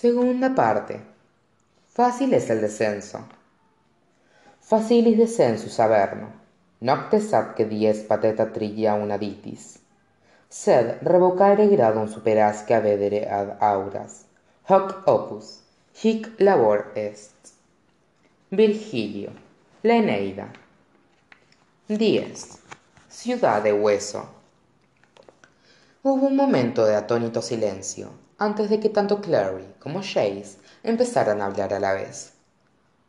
Segunda parte. Fácil es el descenso. Facilis descensus averno, noctes que dies pateta trilla una ditis. Sed revocare gradum superasque avedere ad auras. Hoc opus, hic labor est. Virgilio, la Eneida. 10. Ciudad de Hueso. Hubo un momento de atónito silencio antes de que tanto Clary como Chase empezaran a hablar a la vez.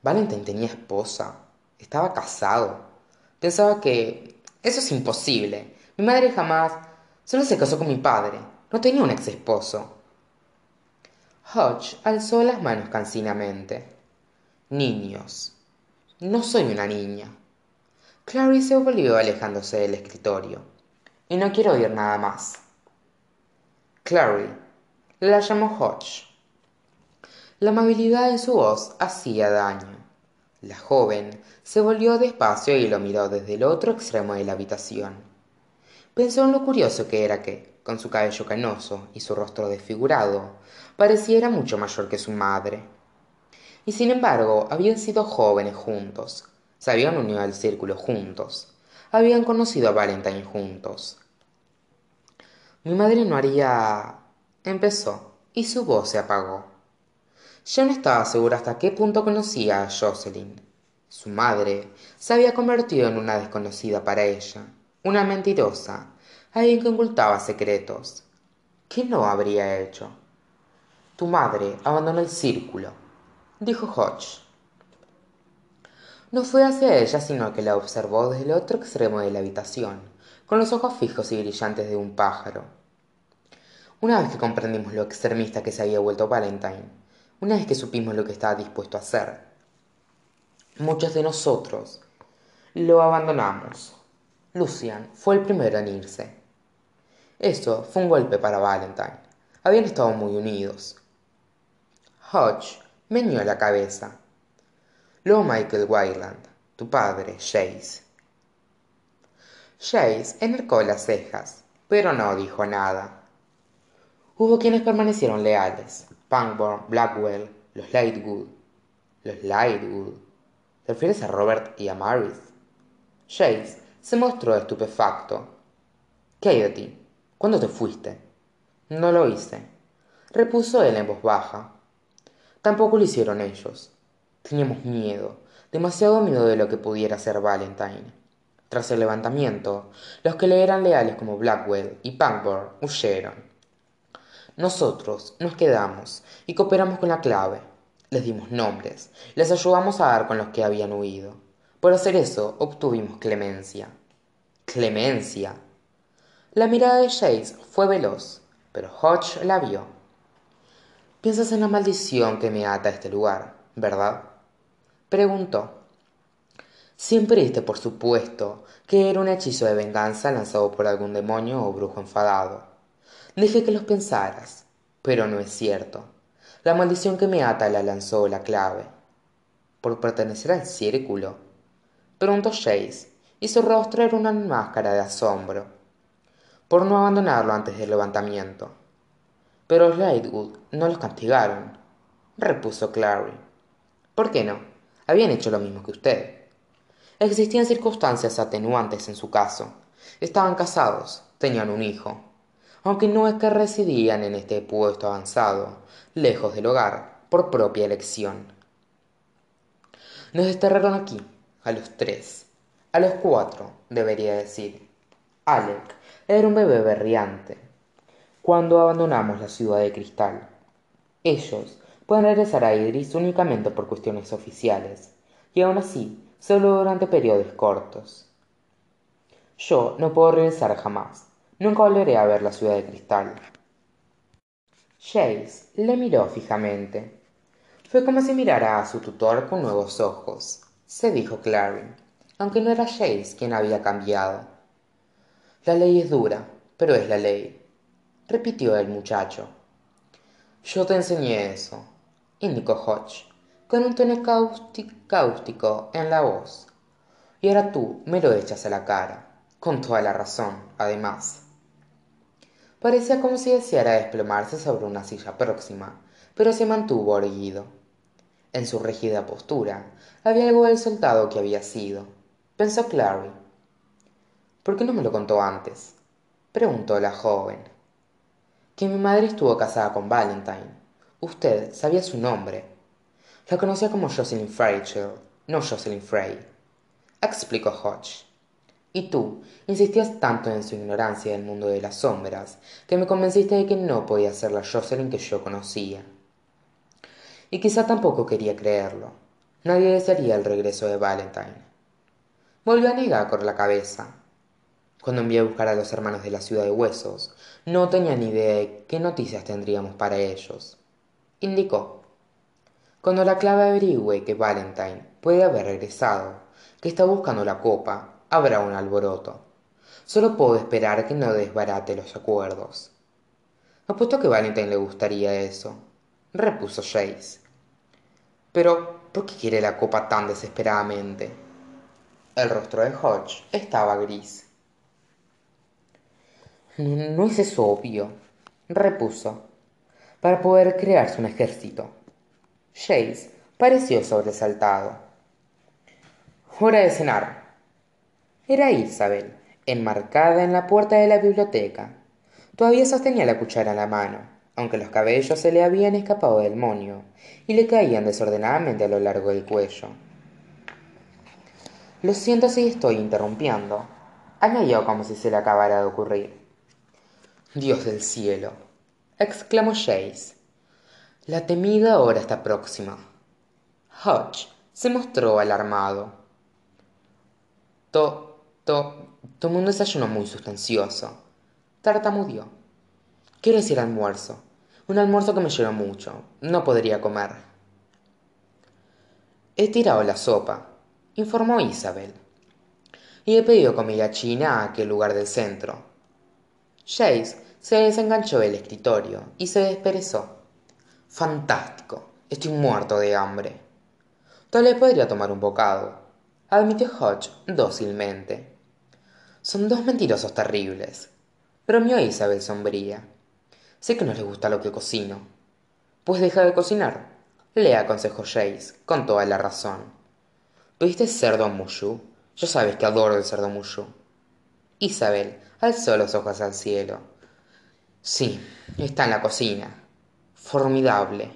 Valentine tenía esposa, estaba casado. Pensaba que eso es imposible. Mi madre jamás solo se casó con mi padre. No tenía un ex esposo. Hodge alzó las manos cansinamente. Niños. No soy una niña. Clary se volvió alejándose del escritorio. Y no quiero oír nada más. Clary. La llamó Hodge. La amabilidad de su voz hacía daño. La joven se volvió despacio y lo miró desde el otro extremo de la habitación. Pensó en lo curioso que era que, con su cabello canoso y su rostro desfigurado, pareciera mucho mayor que su madre. Y sin embargo, habían sido jóvenes juntos, se habían unido al círculo juntos. Habían conocido a Valentine juntos. Mi madre no haría... empezó, y su voz se apagó. Yo no estaba segura hasta qué punto conocía a Jocelyn. Su madre se había convertido en una desconocida para ella, una mentirosa, alguien que ocultaba secretos. ¿Qué no habría hecho? Tu madre abandonó el círculo, dijo Hodge. No fue hacia ella, sino que la observó desde el otro extremo de la habitación, con los ojos fijos y brillantes de un pájaro. Una vez que comprendimos lo extremista que se había vuelto Valentine, una vez que supimos lo que estaba dispuesto a hacer, muchos de nosotros lo abandonamos. Lucian fue el primero en irse. Esto fue un golpe para Valentine. Habían estado muy unidos. Hodge meñó la cabeza. Luego Michael Wyland, tu padre, Chase. Chase enarcó las cejas, pero no dijo nada. Hubo quienes permanecieron leales. Pangborn, Blackwell, los Lightwood. Los Lightwood. ¿Te refieres a Robert y a Maris? Chase se mostró estupefacto. ¿Qué hay de ti? ¿Cuándo te fuiste? No lo hice, repuso él en voz baja. Tampoco lo hicieron ellos. Teníamos miedo, demasiado miedo de lo que pudiera ser Valentine. Tras el levantamiento, los que le eran leales como Blackwell y Pangborn huyeron. Nosotros nos quedamos y cooperamos con la clave. Les dimos nombres, les ayudamos a dar con los que habían huido. Por hacer eso obtuvimos clemencia. Clemencia. La mirada de Chase fue veloz, pero Hodge la vio. Piensas en la maldición que me ata a este lugar, ¿verdad? preguntó. Siempre diste por supuesto que era un hechizo de venganza lanzado por algún demonio o brujo enfadado. Dije que los pensaras, pero no es cierto. La maldición que me ata la lanzó la clave. ¿Por pertenecer al círculo? Preguntó Chase, y su rostro era una máscara de asombro. Por no abandonarlo antes del levantamiento. Pero los Lightwood no los castigaron, repuso Clary. ¿Por qué no? habían hecho lo mismo que usted. Existían circunstancias atenuantes en su caso. Estaban casados, tenían un hijo, aunque no es que residían en este puesto avanzado, lejos del hogar, por propia elección. Nos desterraron aquí, a los tres, a los cuatro, debería decir. Alec era un bebé berriante. Cuando abandonamos la ciudad de cristal, ellos pueden regresar a Idris únicamente por cuestiones oficiales, y aún así solo durante periodos cortos. Yo no puedo regresar jamás. Nunca volveré a ver la ciudad de cristal. Chase le miró fijamente. Fue como si mirara a su tutor con nuevos ojos, se dijo Clary, aunque no era Chase quien había cambiado. La ley es dura, pero es la ley, repitió el muchacho. Yo te enseñé eso, indicó Hodge, con un tono cáustico en la voz. Y ahora tú me lo echas a la cara, con toda la razón, además. Parecía como si deseara desplomarse sobre una silla próxima, pero se mantuvo erguido. En su rígida postura había algo del soldado que había sido, pensó Clary. ¿Por qué no me lo contó antes? preguntó la joven. Que mi madre estuvo casada con Valentine. Usted sabía su nombre. La conocía como Jocelyn Fairchild, no Jocelyn Frey, explicó Hodge. Y tú insistías tanto en su ignorancia del mundo de las sombras que me convenciste de que no podía ser la Jocelyn que yo conocía. Y quizá tampoco quería creerlo. Nadie desearía el regreso de Valentine. Volvió a negar con la cabeza. Cuando envié a buscar a los hermanos de la ciudad de huesos, no tenía ni idea de qué noticias tendríamos para ellos. Indicó. Cuando la clave averigüe que Valentine puede haber regresado, que está buscando la copa, habrá un alboroto. Solo puedo esperar que no desbarate los acuerdos. Apuesto que Valentine le gustaría eso, repuso Jace. Pero, ¿por qué quiere la copa tan desesperadamente? El rostro de Hodge estaba gris. No es eso obvio, repuso, para poder crearse un ejército. Jace pareció sobresaltado. Hora de cenar, era Isabel, enmarcada en la puerta de la biblioteca. Todavía sostenía la cuchara en la mano, aunque los cabellos se le habían escapado del monio y le caían desordenadamente a lo largo del cuello. Lo siento si estoy interrumpiendo, añadió como si se le acabara de ocurrir. Dios del cielo, exclamó Jace. La temida hora está próxima. Hodge se mostró alarmado. To tomó un desayuno muy sustancioso. Tartamudeó. Quiero decir almuerzo. Un almuerzo que me llenó mucho. No podría comer. He tirado la sopa, informó Isabel. Y he pedido comida china a aquel lugar del centro. Jace se desenganchó del escritorio y se desperezó. Fantástico. Estoy muerto de hambre. Tal vez podría tomar un bocado, admitió Hodge dócilmente. Son dos mentirosos terribles. Bromeó Isabel sombría. Sé que no les gusta lo que cocino. Pues deja de cocinar, le aconsejó Jace, con toda la razón. ¿Pediste cerdo mushu? Ya sabes que adoro el cerdo mushu. Isabel alzó los ojos al cielo. Sí, está en la cocina. Formidable.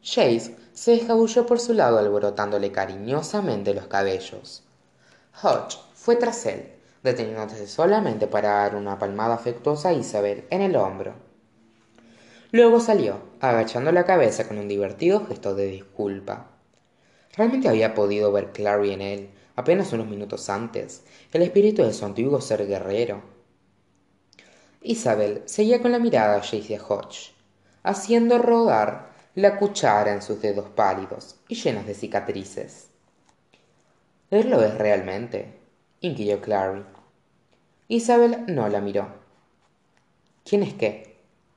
Jace se escabulló por su lado alborotándole cariñosamente los cabellos. Hodge fue tras él, deteniéndose solamente para dar una palmada afectuosa a Isabel en el hombro. Luego salió, agachando la cabeza con un divertido gesto de disculpa. Realmente había podido ver Clary en él, apenas unos minutos antes, el espíritu de su antiguo ser guerrero. Isabel seguía con la mirada a Jace Hodge, haciendo rodar la cuchara en sus dedos pálidos y llenos de cicatrices. ¿Él lo es realmente? Inquirió Clary. Isabel no la miró. ¿Quién es qué?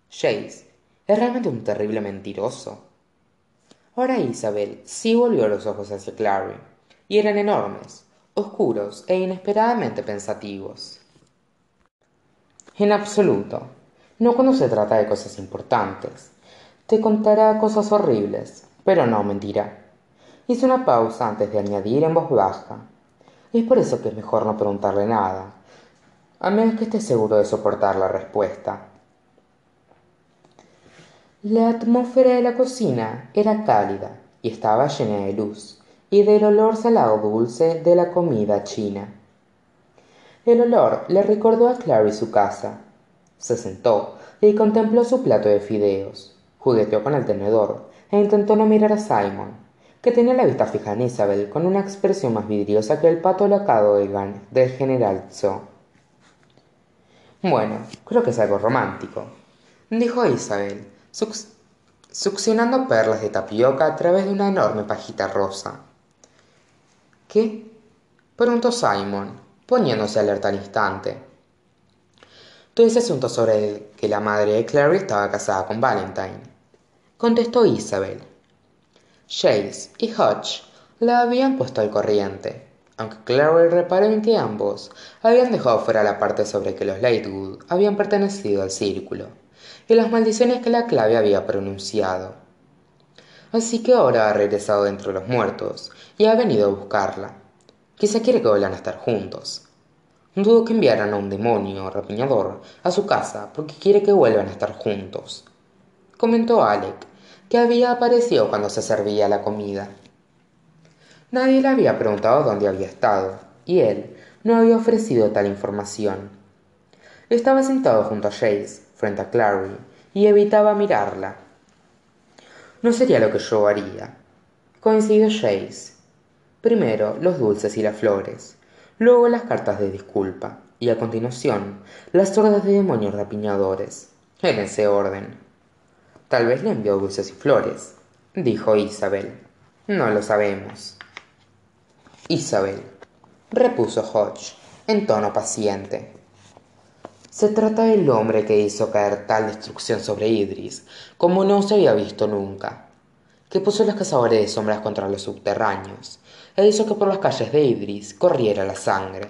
Jace. Es realmente un terrible mentiroso. Ahora Isabel sí volvió los ojos hacia Clary, y eran enormes, oscuros e inesperadamente pensativos. En absoluto. No cuando se trata de cosas importantes. Te contará cosas horribles, pero no mentirá. Hizo una pausa antes de añadir en voz baja. Es por eso que es mejor no preguntarle nada, a menos que esté seguro de soportar la respuesta. La atmósfera de la cocina era cálida y estaba llena de luz y del olor salado dulce de la comida china. El olor le recordó a Clary su casa. Se sentó y contempló su plato de fideos, jugueteó con el tenedor e intentó no mirar a Simon, que tenía la vista fija en Isabel con una expresión más vidriosa que el pato locado del general Tso. Bueno, creo que es algo romántico, dijo Isabel, succionando perlas de tapioca a través de una enorme pajita rosa. ¿Qué? preguntó Simon, poniéndose alerta al instante. Todo ese asunto sobre que la madre de Clary estaba casada con Valentine, contestó Isabel. Jace y Hodge la habían puesto al corriente, aunque Clary reparó en que ambos habían dejado fuera la parte sobre que los Lightwood habían pertenecido al círculo y las maldiciones que la clave había pronunciado. Así que ahora ha regresado dentro de los muertos y ha venido a buscarla. Quizá quiere que vuelvan a estar juntos. Dudo que enviaran a un demonio rapiñador a su casa porque quiere que vuelvan a estar juntos. Comentó Alec, que había aparecido cuando se servía la comida. Nadie le había preguntado dónde había estado, y él no había ofrecido tal información. Estaba sentado junto a Jace, frente a Clary, y evitaba mirarla. No sería lo que yo haría. Coincidió Jace. Primero los dulces y las flores, luego las cartas de disculpa, y a continuación las hordas de demonios rapiñadores, en ese orden. Tal vez le envió dulces y flores, dijo Isabel. No lo sabemos. Isabel, repuso Hodge, en tono paciente. Se trata del hombre que hizo caer tal destrucción sobre Idris como no se había visto nunca, que puso los cazadores de sombras contra los subterráneos e hizo que por las calles de Idris corriera la sangre.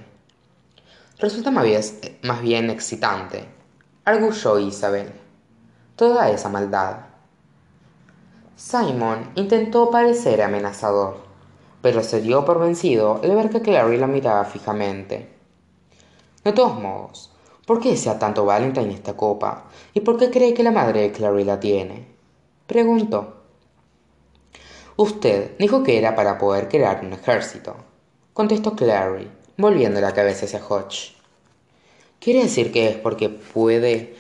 Resulta más bien, más bien excitante, arguyó Isabel, toda esa maldad. Simon intentó parecer amenazador, pero se dio por vencido al ver que Clary la miraba fijamente. De todos modos, ¿por qué desea tanto Valentine esta copa? ¿Y por qué cree que la madre de Clary la tiene? Preguntó. Usted dijo que era para poder crear un ejército, contestó Clary, volviendo la cabeza hacia Hodge. ¿Quiere decir que es porque puede.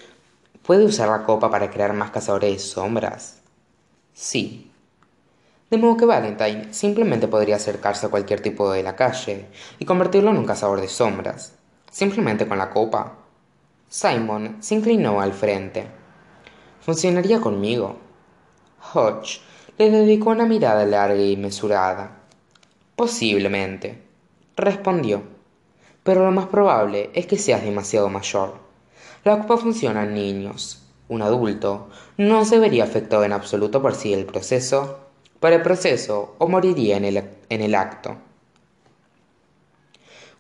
Puede usar la copa para crear más cazadores de sombras? Sí, de modo que Valentine simplemente podría acercarse a cualquier tipo de la calle y convertirlo en un cazador de sombras, simplemente con la copa. Simon se inclinó al frente. ¿Funcionaría conmigo? Hodge le dedicó una mirada larga y mesurada. Posiblemente, respondió. Pero lo más probable es que seas demasiado mayor. La copa funciona en niños. Un adulto no se vería afectado en absoluto por si el proceso para el proceso o moriría en el, en el acto.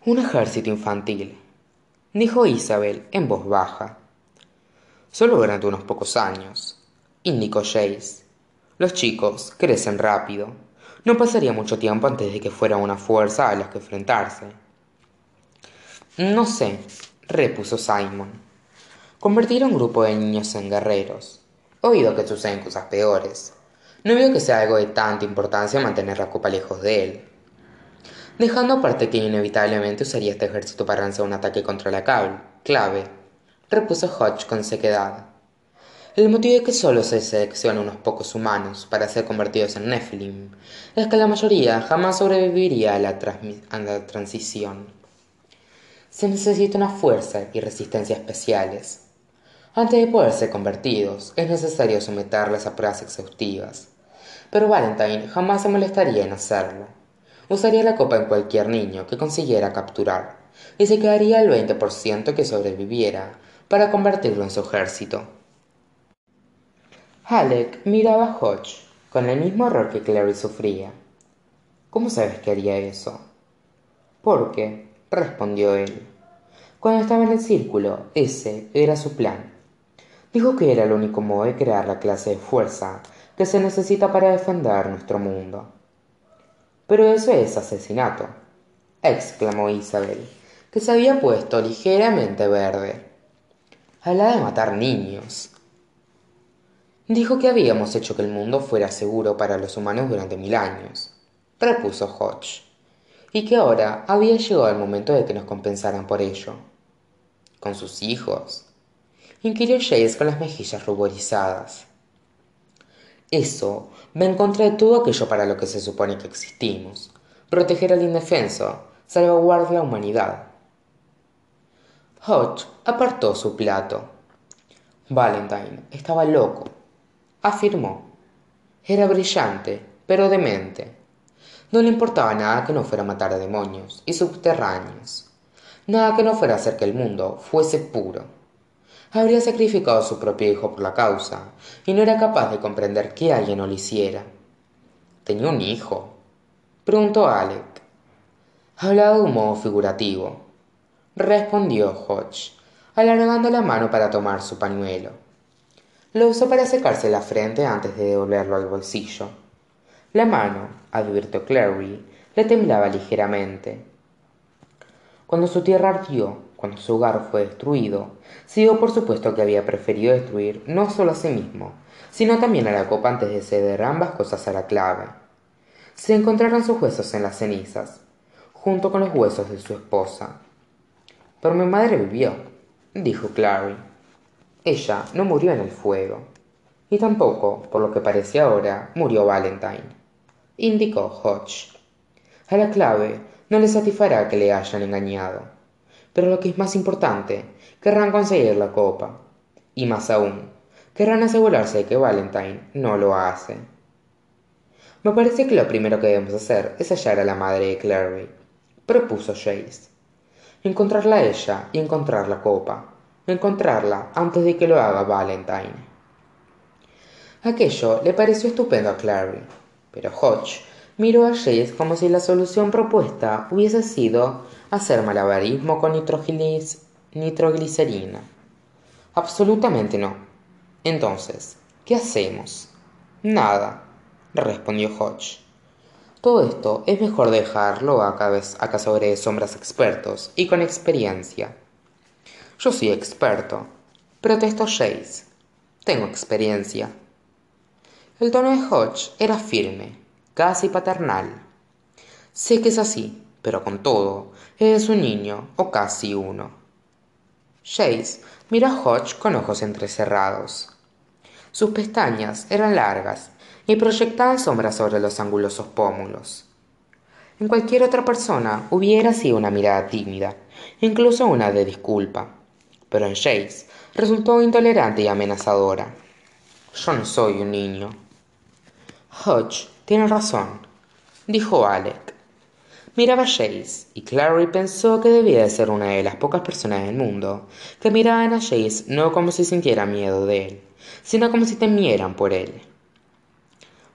Un ejército infantil, dijo Isabel en voz baja. Solo durante unos pocos años, indicó Jace. Los chicos crecen rápido. No pasaría mucho tiempo antes de que fuera una fuerza a la que enfrentarse. No sé, repuso Simon. Convertir a un grupo de niños en guerreros. Oído que suceden cosas peores. No veo que sea algo de tanta importancia mantener la copa lejos de él. Dejando aparte que inevitablemente usaría este ejército para lanzar un ataque contra la clave, repuso Hodge con sequedad. El motivo de que solo se seleccionen unos pocos humanos para ser convertidos en Nephilim es que la mayoría jamás sobreviviría a la, a la transición. Se necesita una fuerza y resistencia especiales. Antes de poder ser convertidos, es necesario someterles a pruebas exhaustivas, pero Valentine jamás se molestaría en hacerlo. Usaría la copa en cualquier niño que consiguiera capturar, y se quedaría el 20% que sobreviviera para convertirlo en su ejército. Halleck miraba a Hodge con el mismo horror que Clary sufría. ¿Cómo sabes que haría eso? Porque, respondió él, cuando estaba en el círculo, ese era su plan. Dijo que era el único modo de crear la clase de fuerza que se necesita para defender nuestro mundo. Pero eso es asesinato, exclamó Isabel, que se había puesto ligeramente verde. Habla de matar niños. Dijo que habíamos hecho que el mundo fuera seguro para los humanos durante mil años, repuso Hodge, y que ahora había llegado el momento de que nos compensaran por ello. ¿Con sus hijos? Inquirió Jace con las mejillas ruborizadas. Eso va en contra de todo aquello para lo que se supone que existimos. Proteger al indefenso, salvaguardar la humanidad. Hodge apartó su plato. Valentine estaba loco, afirmó. Era brillante, pero demente. No le importaba nada que no fuera matar a demonios y subterráneos, nada que no fuera hacer que el mundo fuese puro habría sacrificado a su propio hijo por la causa, y no era capaz de comprender que alguien no lo hiciera. ¿Tenía un hijo? preguntó Alec. hablaba de un modo figurativo respondió hodge alargando la mano para tomar su pañuelo lo usó para secarse la frente antes de devolverlo al bolsillo la mano advirtió clary le temblaba ligeramente cuando su tierra ardió cuando su hogar fue destruido se dio por supuesto que había preferido destruir no solo a sí mismo sino también a la copa antes de ceder ambas cosas a la clave. Se encontraron sus huesos en las cenizas junto con los huesos de su esposa. Pero mi madre vivió dijo clary. Ella no murió en el fuego y tampoco por lo que parece ahora murió valentine indicó hodge. A la clave no le satisfará que le hayan engañado pero lo que es más importante querrán conseguir la copa. Y más aún querrán asegurarse de que valentine no lo hace. Me parece que lo primero que debemos hacer es hallar a la madre de clary propuso Chase encontrarla a ella y encontrar la copa. Encontrarla antes de que lo haga valentine. Aquello le pareció estupendo a clary pero hodge miró a Chase como si la solución propuesta hubiese sido hacer malabarismo con nitroglicerina. Absolutamente no. Entonces qué hacemos nada respondió hodge. Todo esto es mejor dejarlo a cazadores de sombras expertos y con experiencia. Yo soy experto protestó Chase. Tengo experiencia. El tono de hodge era firme casi paternal. Sé que es así pero con todo es un niño o casi uno. Chase miró a hodge con ojos entrecerrados. Sus pestañas eran largas y proyectaban sombras sobre los angulosos pómulos. En cualquier otra persona hubiera sido una mirada tímida incluso una de disculpa. Pero en Chase resultó intolerante y amenazadora. Yo no soy un niño. Hodge tiene razón dijo alec miraba a Chase y Clary pensó que debía de ser una de las pocas personas del mundo que miraban a Chase no como si sintiera miedo de él sino como si temieran por él.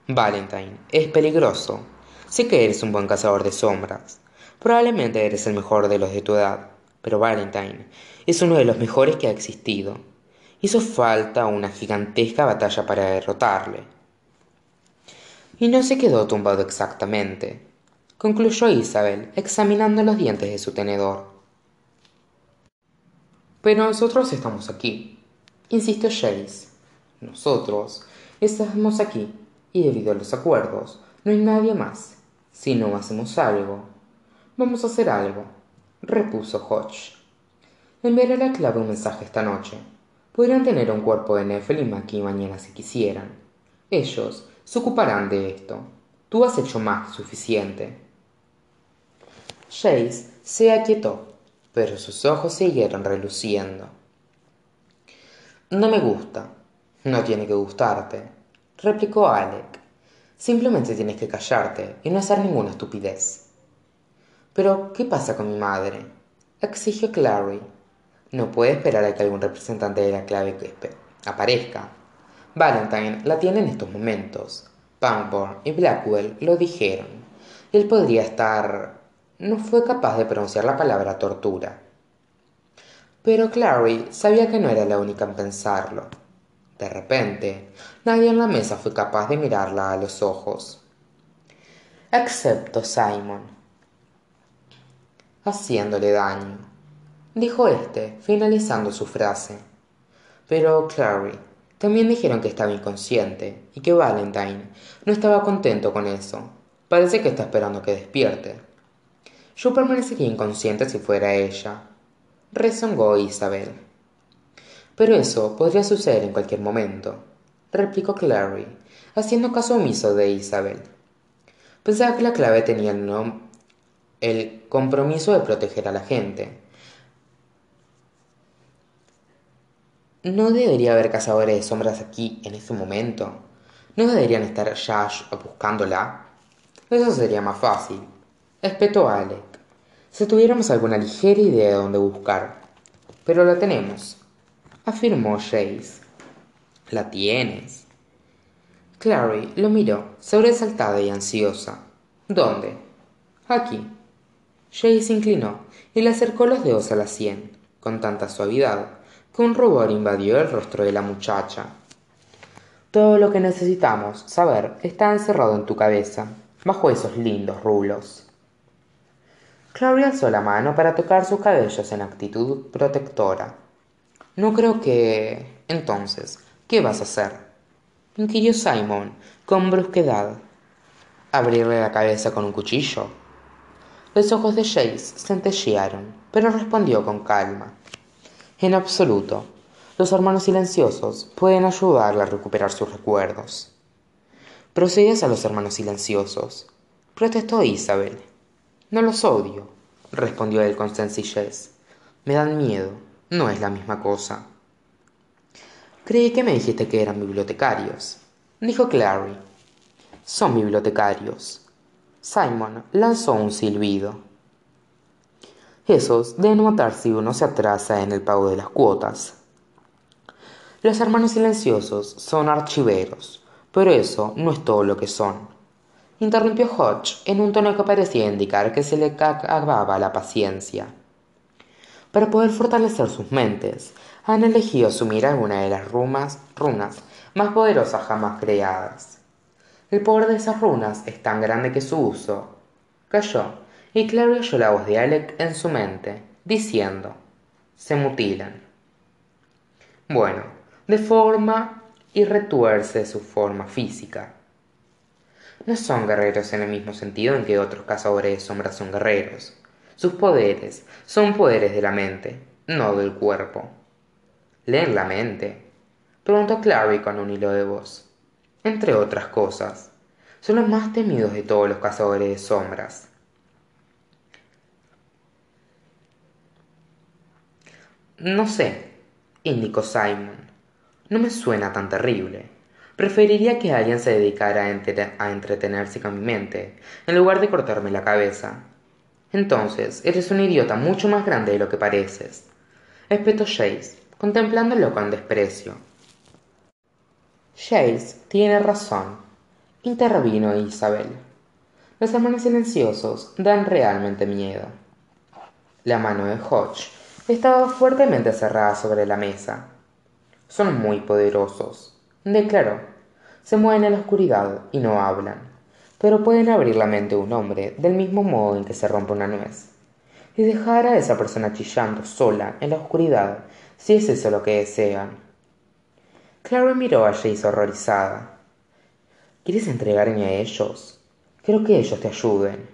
Valentine es peligroso. Sé que eres un buen cazador de sombras. Probablemente eres el mejor de los de tu edad pero valentine es uno de los mejores que ha existido. Hizo falta una gigantesca batalla para derrotarle. Y no se quedó tumbado exactamente concluyó isabel examinando los dientes de su tenedor. Pero nosotros estamos aquí insistió Chase nosotros estamos aquí y debido a los acuerdos no hay nadie más. Si no hacemos algo vamos a hacer algo repuso hodge. Enviaré la clave un mensaje esta noche. Podrían tener un cuerpo de Nephilim aquí mañana si quisieran. Ellos se ocuparán de esto. Tú has hecho más que suficiente Chase se aquietó pero sus ojos siguieron reluciendo. No me gusta. No tiene que gustarte replicó alec. Simplemente tienes que callarte y no hacer ninguna estupidez. Pero qué pasa con mi madre exigió clary. No puede esperar a que algún representante de la clave aparezca. Valentine la tiene en estos momentos. Pangborn y blackwell lo dijeron. Él podría estar no fue capaz de pronunciar la palabra tortura. Pero clary sabía que no era la única en pensarlo. De repente nadie en la mesa fue capaz de mirarla a los ojos. Excepto simon. Haciéndole daño dijo éste finalizando su frase. Pero clary también dijeron que estaba inconsciente y que valentine no estaba contento con eso. Parece que está esperando que despierte yo permanecería inconsciente si fuera ella rezongó isabel pero eso podría suceder en cualquier momento replicó clary haciendo caso omiso de isabel pensaba que la clave tenía el, el compromiso de proteger a la gente ¿No debería haber cazadores de sombras aquí en este momento? ¿No deberían estar ya buscándola? Eso sería más fácil. Espetó a Alec. Si tuviéramos alguna ligera idea de dónde buscar. Pero la tenemos, afirmó Chase. ¿La tienes? Clary lo miró, sobresaltada y ansiosa. ¿Dónde? Aquí. Jay se inclinó y le acercó los dedos a la sien, con tanta suavidad que un rubor invadió el rostro de la muchacha. Todo lo que necesitamos saber está encerrado en tu cabeza, bajo esos lindos rulos. Clary alzó la mano para tocar sus cabellos en actitud protectora. No creo que. Entonces, ¿qué vas a hacer? inquirió Simon, con brusquedad. ¿Abrirle la cabeza con un cuchillo? Los ojos de Jace centellearon, pero respondió con calma. En absoluto. Los hermanos silenciosos pueden ayudarle a recuperar sus recuerdos. Procedies a los hermanos silenciosos, protestó Isabel. No los odio, respondió él con sencillez. Me dan miedo, no es la misma cosa. Creí que me dijiste que eran bibliotecarios, dijo Clary. Son bibliotecarios. Simon lanzó un silbido. Esos deben matar si uno se atrasa en el pago de las cuotas. Los hermanos silenciosos son archiveros, pero eso no es todo lo que son interrumpió Hodge en un tono que parecía indicar que se le acababa la paciencia. Para poder fortalecer sus mentes, han elegido asumir alguna de las runas, runas más poderosas jamás creadas. El poder de esas runas es tan grande que su uso. Cayó, y Clary oyó la voz de Alec en su mente, diciendo: Se mutilan. Bueno, de forma y retuerce su forma física no son guerreros en el mismo sentido en que otros cazadores de sombras son guerreros. Sus poderes son poderes de la mente, no del cuerpo. ¿Leen la mente? Preguntó Clary con un hilo de voz. Entre otras cosas, son los más temidos de todos los cazadores de sombras. No sé, indicó Simon. No me suena tan terrible. Preferiría que alguien se dedicara a, entretenerse con mi mente, en lugar de cortarme la cabeza. Entonces, eres un idiota mucho más grande de lo que pareces. Espetó Jace, contemplándolo con desprecio. Jace tiene razón, intervino Isabel. Los hermanos silenciosos dan realmente miedo. La mano de Hodge estaba fuertemente cerrada sobre la mesa. Son muy poderosos, declaró se mueven en la oscuridad y no hablan, pero pueden abrir la mente de un hombre del mismo modo en que se rompe una nuez, y dejar a esa persona chillando sola en la oscuridad si es eso lo que desean. Clara miró a Jace horrorizada. ¿Quieres entregarme a ellos? Creo que ellos te ayuden.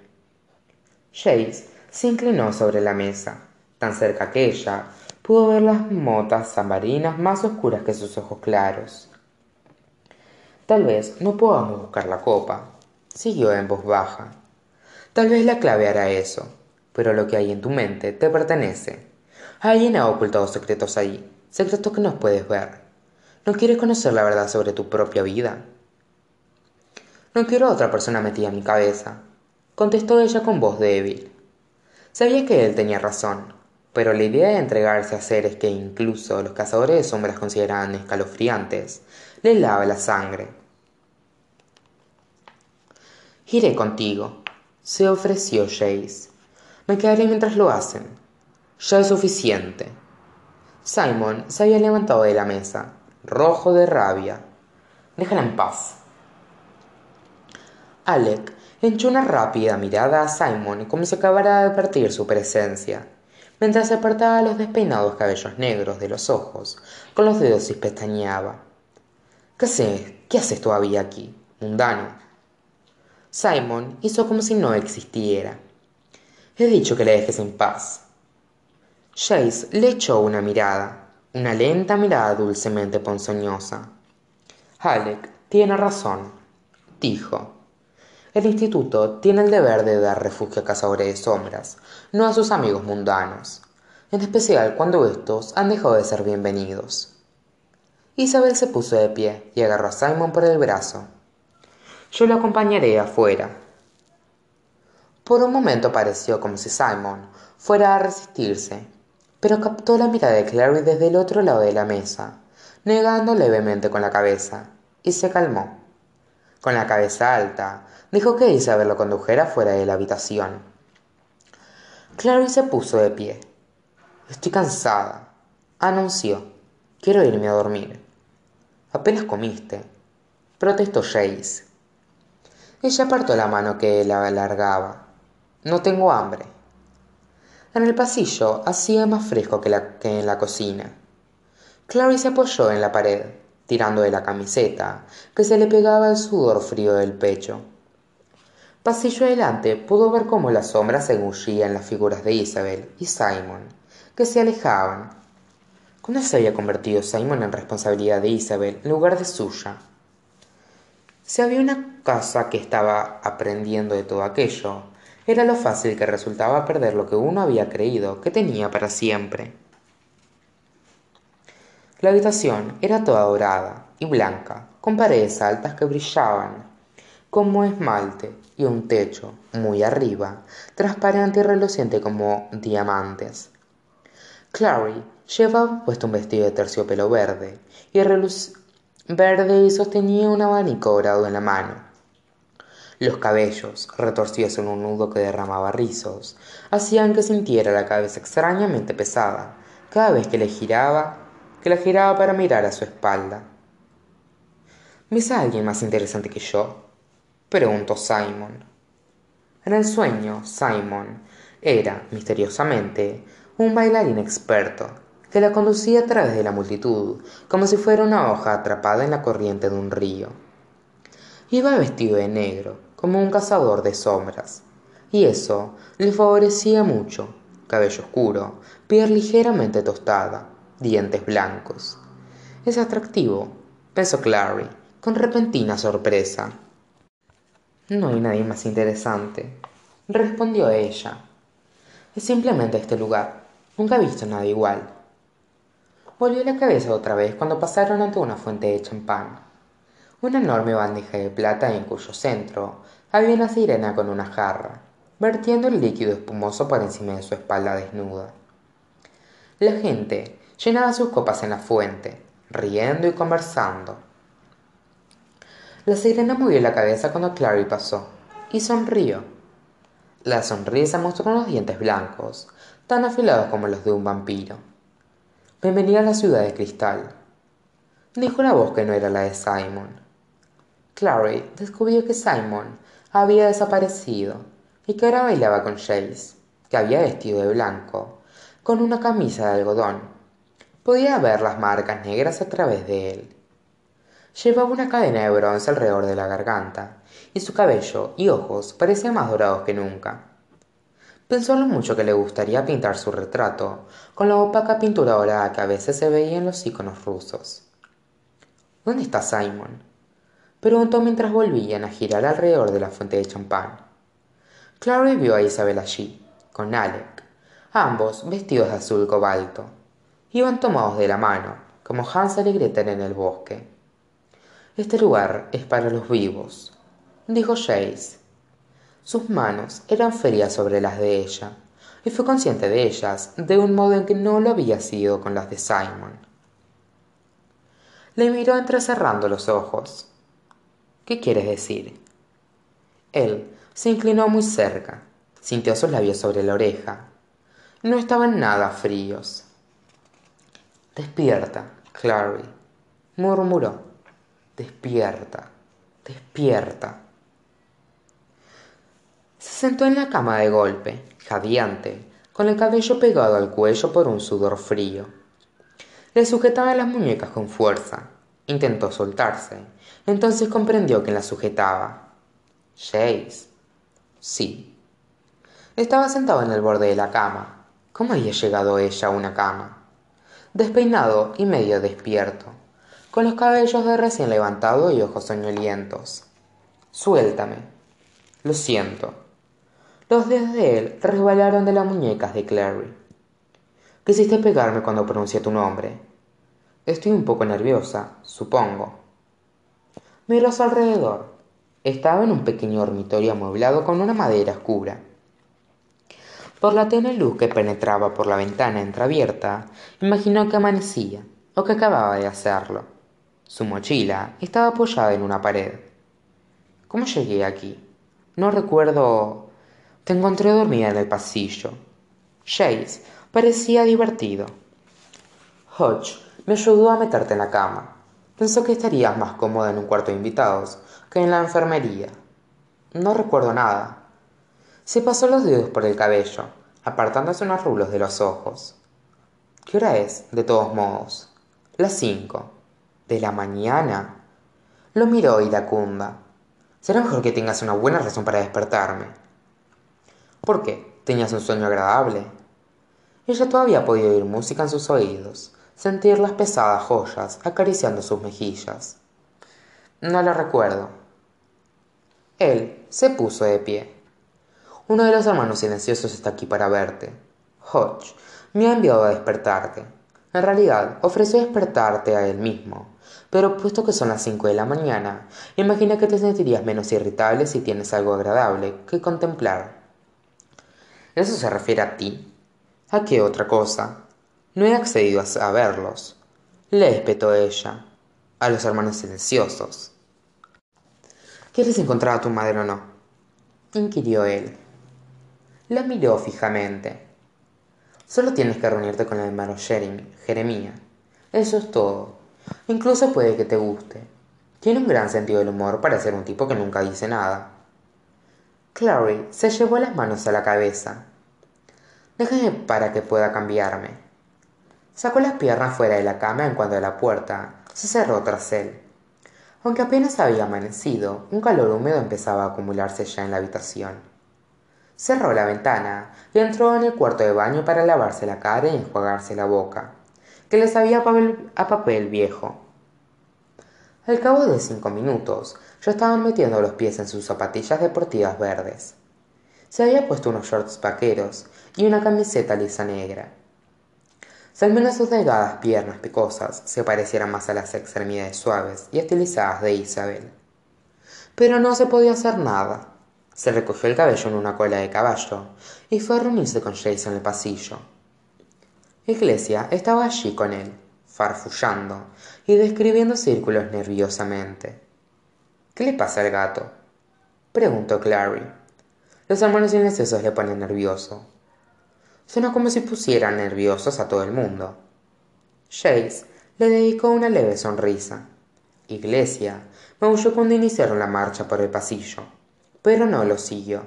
Jace se inclinó sobre la mesa, tan cerca que ella pudo ver las motas zambarinas más oscuras que sus ojos claros. Tal vez no podamos buscar la copa, siguió en voz baja. Tal vez la clave hará eso, pero lo que hay en tu mente te pertenece. Alguien ha ocultado secretos ahí, secretos que no puedes ver. ¿No quieres conocer la verdad sobre tu propia vida? No quiero a otra persona metida en mi cabeza, contestó ella con voz débil. Sabía que él tenía razón, pero la idea de entregarse a seres que incluso los cazadores de sombras consideraban escalofriantes le lava la sangre. Iré contigo, se ofreció Jace. Me quedaré mientras lo hacen. Ya es suficiente. Simon se había levantado de la mesa, rojo de rabia. Déjala en paz. Alec echó una rápida mirada a Simon como si acabara de advertir su presencia, mientras se apartaba los despeinados cabellos negros de los ojos con los dedos y pestañeaba. ¿Qué haces? ¿Qué haces todavía aquí, mundano? Simon hizo como si no existiera. He dicho que le dejes en paz. Jace le echó una mirada, una lenta mirada dulcemente ponzoñosa. Alec tiene razón, dijo. El instituto tiene el deber de dar refugio a cazadores de sombras, no a sus amigos mundanos, en especial cuando estos han dejado de ser bienvenidos. Isabel se puso de pie y agarró a Simon por el brazo. Yo lo acompañaré afuera. Por un momento pareció como si Simon fuera a resistirse, pero captó la mirada de Clary desde el otro lado de la mesa, negando levemente con la cabeza, y se calmó. Con la cabeza alta, dijo que Isabel lo condujera fuera de la habitación. Clary se puso de pie. Estoy cansada, anunció. Quiero irme a dormir. Apenas comiste, protestó Jace. Ella apartó la mano que él alargaba. No tengo hambre. En el pasillo hacía más fresco que, en la cocina. Clary se apoyó en la pared, tirando de la camiseta, que se le pegaba el sudor frío del pecho. Pasillo adelante pudo ver cómo la sombra se engullía en las figuras de Isabel y Simon, que se alejaban. ¿Cómo se había convertido Simon en responsabilidad de Isabel en lugar de suya? Si había una casa que estaba aprendiendo de todo aquello, era lo fácil que resultaba perder lo que uno había creído que tenía para siempre. La habitación era toda dorada y blanca, con paredes altas que brillaban como esmalte y un techo muy arriba, transparente y reluciente como diamantes. Clary llevaba puesto un vestido de terciopelo verde y verde y sostenía un abanico dorado en la mano. Los cabellos, retorcidos en un nudo que derramaba rizos, hacían que sintiera la cabeza extrañamente pesada cada vez que le giraba, que la giraba para mirar a su espalda. ¿Ves a alguien más interesante que yo? preguntó Simon. En el sueño, Simon era, misteriosamente, un bailarín experto que la conducía a través de la multitud, como si fuera una hoja atrapada en la corriente de un río. Iba vestido de negro, como un cazador de sombras, y eso le favorecía mucho. Cabello oscuro, piel ligeramente tostada, dientes blancos. Es atractivo, pensó Clary, con repentina sorpresa. No hay nadie más interesante, respondió ella. Es simplemente este lugar. Nunca he visto nada igual. Volvió la cabeza otra vez cuando pasaron ante una fuente de champán. Una enorme bandeja de plata en cuyo centro había una sirena con una jarra, vertiendo el líquido espumoso por encima de su espalda desnuda. La gente llenaba sus copas en la fuente, riendo y conversando. La sirena movió la cabeza cuando Clary pasó y sonrió. La sonrisa mostró unos dientes blancos, tan afilados como los de un vampiro. Bienvenida a la ciudad de cristal, dijo una voz que no era la de Simon. Clary descubrió que Simon había desaparecido y que ahora bailaba con Jace, que había vestido de blanco, con una camisa de algodón. Podía ver las marcas negras a través de él. Llevaba una cadena de bronce alrededor de la garganta, y su cabello y ojos parecían más dorados que nunca. Pensó lo mucho que le gustaría pintar su retrato con la opaca pintura dorada que a veces se veía en los iconos rusos. ¿Dónde está Simon? preguntó mientras volvían a girar alrededor de la fuente de champán. Clary vio a Isabel allí, con Alec, ambos vestidos de azul cobalto. Iban tomados de la mano, como Hansel y Gretel en el bosque. Este lugar es para los vivos, dijo Jace. Sus manos eran frías sobre las de ella, y fue consciente de ellas de un modo en que no lo había sido con las de Simon. Le miró entrecerrando los ojos. ¿Qué quieres decir? Él se inclinó muy cerca, sintió sus labios sobre la oreja. No estaban nada fríos. Despierta, Clary, murmuró. Despierta, despierta. Se sentó en la cama de golpe, jadeante, con el cabello pegado al cuello por un sudor frío. Le sujetaba las muñecas con fuerza. Intentó soltarse, entonces comprendió que la sujetaba. Jace. Sí. Estaba sentado en el borde de la cama. ¿Cómo había llegado ella a una cama? Despeinado y medio despierto, con los cabellos de recién levantado y ojos soñolientos. Suéltame. Lo siento. Los dedos de él resbalaron de las muñecas de Clary. Quisiste pegarme cuando pronuncié tu nombre. Estoy un poco nerviosa, supongo. Miró a su alrededor. Estaba en un pequeño dormitorio amueblado con una madera oscura. Por la tenue luz que penetraba por la ventana entreabierta, imaginó que amanecía, o que acababa de hacerlo. Su mochila estaba apoyada en una pared. ¿Cómo llegué aquí? No recuerdo. Te encontré dormida en el pasillo. Jace parecía divertido. Hodge me ayudó a meterte en la cama. Pensó que estarías más cómoda en un cuarto de invitados que en la enfermería. No recuerdo nada. Se pasó los dedos por el cabello, apartándose unos rulos de los ojos. ¿Qué hora es, de todos modos? Las cinco. ¿De la mañana? Lo miró iracunda. Será mejor que tengas una buena razón para despertarme. ¿Por qué? ¿Tenías un sueño agradable? Ella todavía podía oír música en sus oídos, sentir las pesadas joyas acariciando sus mejillas. No lo recuerdo. Él se puso de pie. Uno de los hermanos silenciosos está aquí para verte. Hodge me ha enviado a despertarte. En realidad, ofreció despertarte a él mismo. Pero puesto que son las cinco de la mañana, imagina que te sentirías menos irritable si tienes algo agradable que contemplar. ¿Eso se refiere a ti? ¿A qué otra cosa? No he accedido a verlos. Le espetó ella. A los hermanos silenciosos. ¿Quieres encontrar a tu madre o no? inquirió él. La miró fijamente. Solo tienes que reunirte con el hermano Jeremía. Eso es todo. Incluso puede que te guste. Tiene un gran sentido del humor para ser un tipo que nunca dice nada. Clary se llevó las manos a la cabeza. Déjame para que pueda cambiarme. Sacó las piernas fuera de la cama en cuanto la puerta se cerró tras él. Aunque apenas había amanecido, un calor húmedo empezaba a acumularse ya en la habitación. Cerró la ventana y entró en el cuarto de baño para lavarse la cara y enjuagarse la boca, que le sabía a papel, viejo. Al cabo de cinco minutos, ya estaban metiendo los pies en sus zapatillas deportivas verdes. Se había puesto unos shorts vaqueros y una camiseta lisa negra si al menos sus delgadas piernas picosas se parecieran más a las extremidades suaves y estilizadas de Isabel. Pero no se podía hacer nada. Se recogió el cabello en una cola de caballo y fue a reunirse con Jason en el pasillo. Iglesia estaba allí con él, farfullando y describiendo círculos nerviosamente. ¿Qué le pasa al gato? preguntó Clary. Los hermanos silenciosos le ponen nervioso, Suena como si pusieran nerviosos a todo el mundo. Jace le dedicó una leve sonrisa. Iglesia maulló cuando iniciaron la marcha por el pasillo, pero no lo siguió.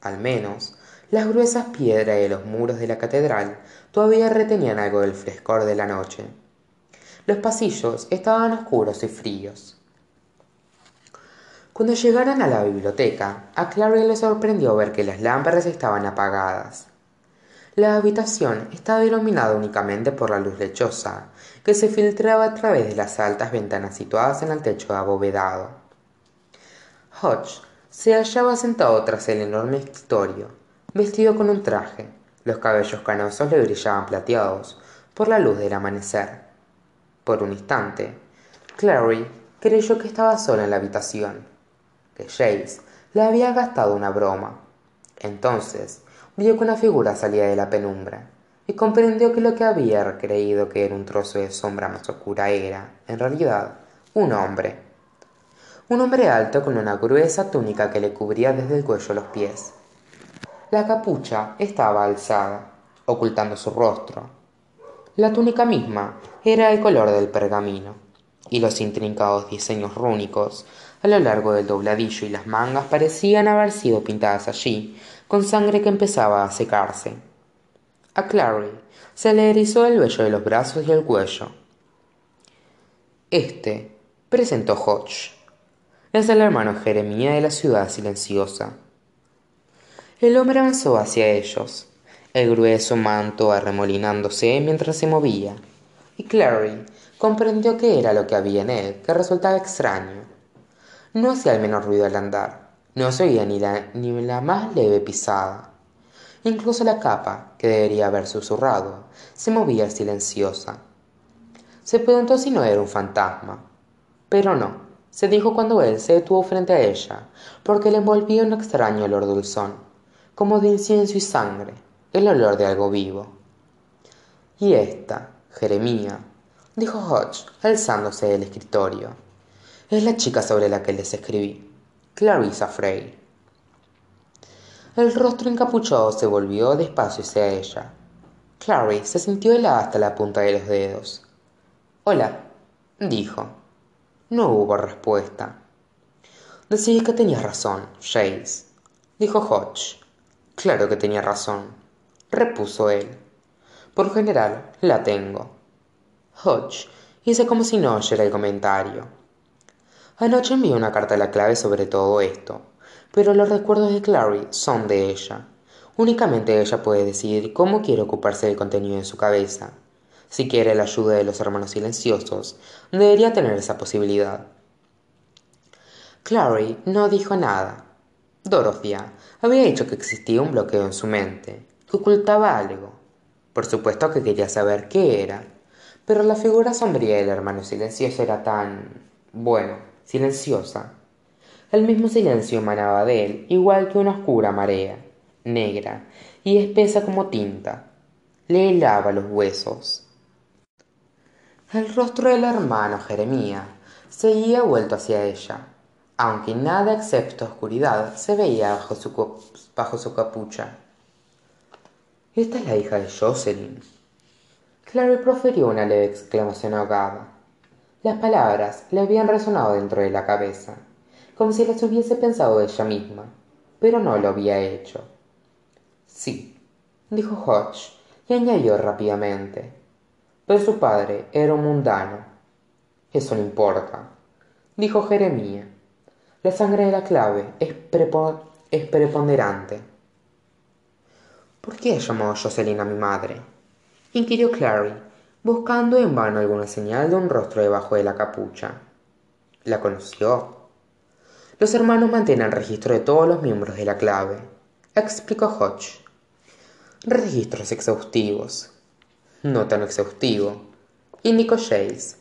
Al menos, las gruesas piedras de los muros de la catedral todavía retenían algo del frescor de la noche. Los pasillos estaban oscuros y fríos. Cuando llegaron a la biblioteca, a Clary le sorprendió ver que las lámparas estaban apagadas. La habitación estaba iluminada únicamente por la luz lechosa, que se filtraba a través de las altas ventanas situadas en el techo abovedado. Hodge se hallaba sentado tras el enorme escritorio, vestido con un traje. Los cabellos canosos le brillaban plateados por la luz del amanecer. Por un instante, Clary creyó que estaba sola en la habitación, que Jace le había gastado una broma. Entonces vio que una figura salía de la penumbra y comprendió que lo que había creído que era un trozo de sombra más oscura era, en realidad, un hombre. Un hombre alto con una gruesa túnica que le cubría desde el cuello a los pies. La capucha estaba alzada, ocultando su rostro. La túnica misma era el color del pergamino, y los intrincados diseños rúnicos a lo largo del dobladillo y las mangas parecían haber sido pintadas allí con sangre que empezaba a secarse. A Clary se le erizó el vello de los brazos y el cuello. Este, presentó Hodge, es el hermano Jeremía de la ciudad silenciosa. El hombre avanzó hacia ellos, el grueso manto arremolinándose mientras se movía, y Clary comprendió que era lo que había en él que resultaba extraño. No hacía el menor ruido al andar, no se oía ni la, ni la más leve pisada. Incluso la capa, que debería haber susurrado, se movía silenciosa. Se preguntó si no era un fantasma. Pero no, se dijo cuando él se detuvo frente a ella, porque le envolvía un extraño olor dulzón, como de incienso y sangre, el olor de algo vivo. Y esta, Jeremía, dijo Hodge, alzándose del escritorio, es la chica sobre la que les escribí. Clarissa Frey. El rostro encapuchado se volvió despacio hacia ella. Clary se sintió helada hasta la punta de los dedos. Hola, dijo. No hubo respuesta. Decidí que tenías razón, Jace, dijo Hodge. Claro que tenía razón, repuso él. Por general, la tengo. Hodge hice como si no oyera el comentario. Anoche envié una carta a la clave sobre todo esto, pero los recuerdos de Clary son de ella. Únicamente ella puede decidir cómo quiere ocuparse del contenido en su cabeza. Si quiere la ayuda de los hermanos silenciosos, debería tener esa posibilidad. Clary no dijo nada. Dorothea había dicho que existía un bloqueo en su mente, ocultaba algo. Por supuesto que quería saber qué era, pero la figura sombría del hermano silencioso era tan... bueno, silenciosa. El mismo silencio emanaba de él, igual que una oscura marea, negra y espesa como tinta. Le helaba los huesos. El rostro del hermano Jeremía seguía vuelto hacia ella, aunque nada excepto oscuridad se veía bajo su, bajo su capucha. Esta es la hija de Jocelyn. Clary profirió una leve exclamación ahogada. Las palabras le habían resonado dentro de la cabeza, como si las hubiese pensado ella misma, pero no lo había hecho. Sí, dijo Hodge, y añadió rápidamente. Pero su padre era un mundano. Eso no importa, dijo Jeremía. La sangre de la clave es, es preponderante. ¿Por qué llamó Jocelyn a mi madre? inquirió Clary, buscando en vano alguna señal de un rostro debajo de la capucha. ¿La conoció? Los hermanos mantienen registro de todos los miembros de la clave, explicó Hodge. Registros exhaustivos. No tan exhaustivo, indicó Chase,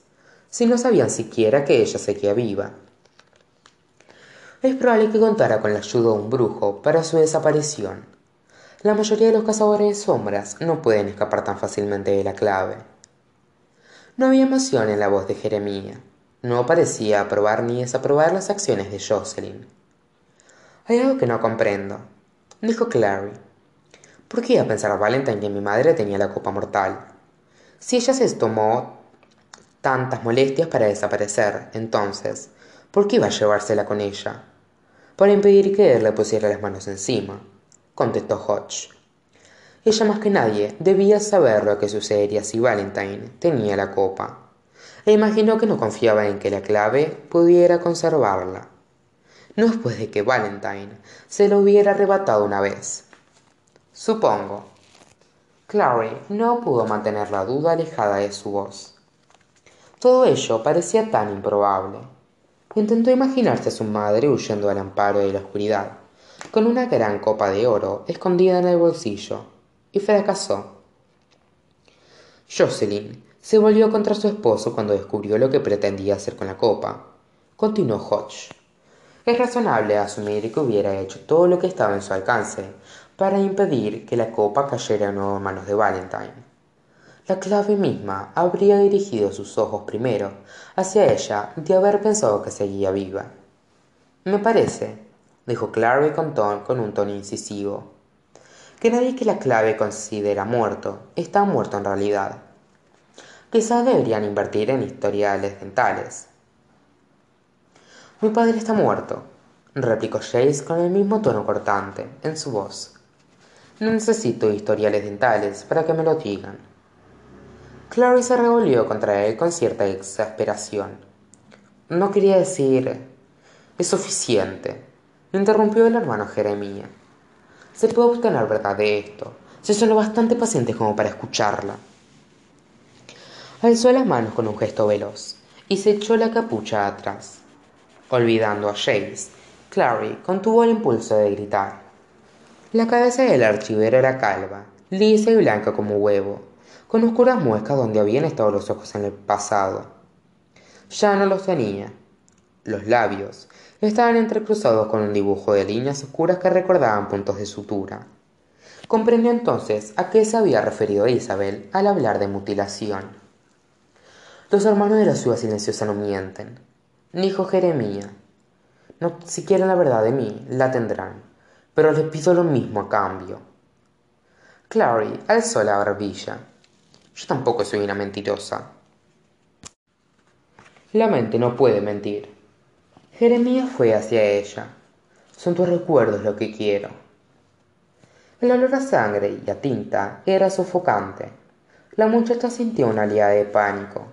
si no sabían siquiera que ella seguía viva. Es probable que contara con la ayuda de un brujo para su desaparición. La mayoría de los cazadores de sombras no pueden escapar tan fácilmente de la clave. No había emoción en la voz de Jeremía. No parecía aprobar ni desaprobar las acciones de Jocelyn. Hay algo que no comprendo, dijo Clary. ¿Por qué iba a pensar Valentine que mi madre tenía la copa mortal? Si ella se tomó tantas molestias para desaparecer, entonces, ¿por qué iba a llevársela con ella? para impedir que él le pusiera las manos encima, contestó Hodge. Ella más que nadie debía saber lo que sucedería si Valentine tenía la copa, e imaginó que no confiaba en que la clave pudiera conservarla, no después de que Valentine se lo hubiera arrebatado una vez. Supongo. Clary no pudo mantener la duda alejada de su voz. Todo ello parecía tan improbable Intentó imaginarse a su madre huyendo al amparo de la oscuridad, con una gran copa de oro escondida en el bolsillo, y fracasó. Jocelyn se volvió contra su esposo cuando descubrió lo que pretendía hacer con la copa. Continuó Hodge. Es razonable asumir que hubiera hecho todo lo que estaba en su alcance para impedir que la copa cayera en manos de Valentine la clave misma habría dirigido sus ojos primero hacia ella de haber pensado que seguía viva. Me parece, dijo Clary con, con un tono incisivo, que nadie que la clave considera muerto está muerto en realidad. Quizás deberían invertir en historiales dentales. Mi padre está muerto, replicó Jace con el mismo tono cortante en su voz. No necesito historiales dentales para que me lo digan. Clary se revolvió contra él con cierta exasperación. No quería decir... Es suficiente, interrumpió el hermano Jeremía. Se puede obtener verdad de esto, si son lo bastante pacientes como para escucharla. Alzó las manos con un gesto veloz y se echó la capucha atrás. Olvidando a Jace, Clary contuvo el impulso de gritar. La cabeza del archivero era calva, lisa y blanca como huevo, con oscuras muescas donde habían estado los ojos en el pasado. Ya no los tenía. Los labios estaban entrecruzados con un dibujo de líneas oscuras que recordaban puntos de sutura. Comprendió entonces a qué se había referido Isabel al hablar de mutilación. Los hermanos de la ciudad silenciosa no mienten, dijo Jeremía. No siquiera la verdad de mí la tendrán, pero le pido lo mismo a cambio. Clary alzó la barbilla. Yo tampoco soy una mentirosa. La mente no puede mentir. Jeremías fue hacia ella. Son tus recuerdos lo que quiero. El olor a sangre y a tinta era sofocante. La muchacha sintió una oleada de pánico.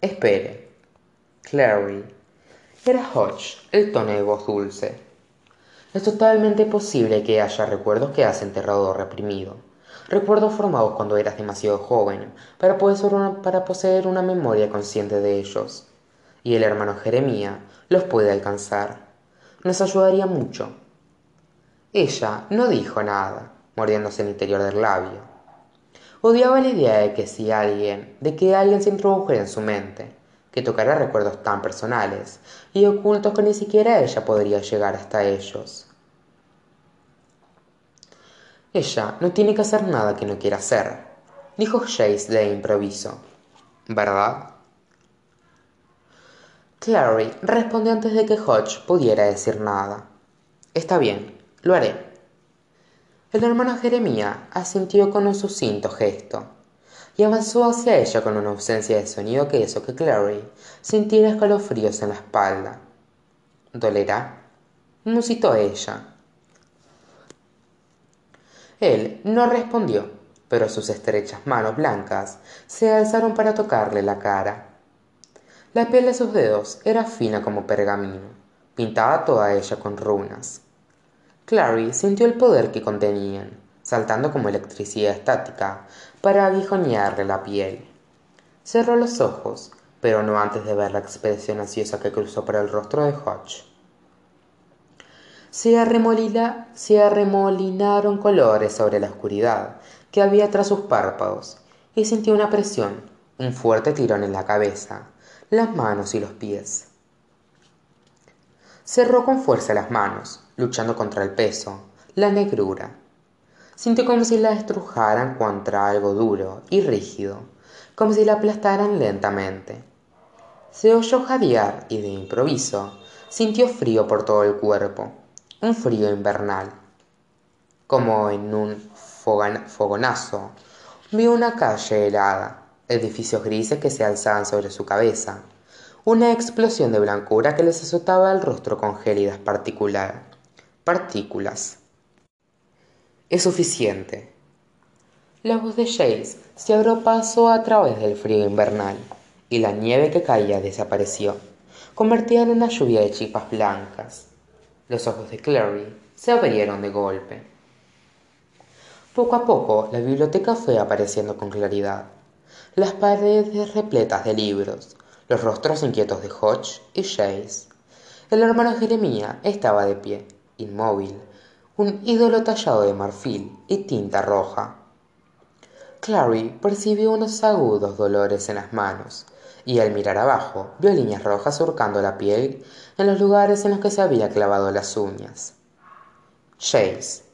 Espere. Clary. Era Hodge, el tono de voz dulce. Es totalmente posible que haya recuerdos que has enterrado o reprimido. Recuerdos formados cuando eras demasiado joven para poseer una memoria consciente de ellos. Y el hermano Jeremías los puede alcanzar. Nos ayudaría mucho. Ella no dijo nada, mordiéndose el interior del labio. Odiaba la idea de que si alguien, de que alguien se introdujera en su mente, que tocara recuerdos tan personales y ocultos que ni siquiera ella podría llegar hasta ellos. Ella no tiene que hacer nada que no quiera hacer, dijo Jace de improviso. ¿Verdad? Clary respondió antes de que Hodge pudiera decir nada. Está bien, lo haré. El hermano Jeremías asintió con un sucinto gesto y avanzó hacia ella con una ausencia de sonido que hizo que Clary sintiera escalofríos en la espalda. ¿Dolerá? musitó ella. Él no respondió, pero sus estrechas manos blancas se alzaron para tocarle la cara. La piel de sus dedos era fina como pergamino, pintada toda ella con runas. Clary sintió el poder que contenían, saltando como electricidad estática, para aguijonearle la piel. Cerró los ojos, pero no antes de ver la expresión ansiosa que cruzó por el rostro de Hodge. Se, se arremolinaron colores sobre la oscuridad que había tras sus párpados, y sintió una presión, un fuerte tirón en la cabeza, las manos y los pies. Cerró con fuerza las manos, luchando contra el peso, la negrura. Sintió como si la estrujaran contra algo duro y rígido, como si la aplastaran lentamente. Se oyó jadear y de improviso sintió frío por todo el cuerpo, un frío invernal. Como en un fogonazo, vio una calle helada, edificios grises que se alzaban sobre su cabeza, una explosión de blancura que les azotaba el rostro con gélidas partículas. Es suficiente. La voz de Jace se abrió paso a través del frío invernal, y la nieve que caía desapareció, convertida en una lluvia de chispas blancas. Los ojos de Clary se abrieron de golpe. Poco a poco la biblioteca fue apareciendo con claridad, las paredes repletas de libros, los rostros inquietos de Hodge y Chase. El hermano Jeremía estaba de pie, inmóvil, un ídolo tallado de marfil y tinta roja. Clary percibió unos agudos dolores en las manos, y al mirar abajo vio líneas rojas surcando la piel en los lugares en los que se había clavado las uñas. Chase,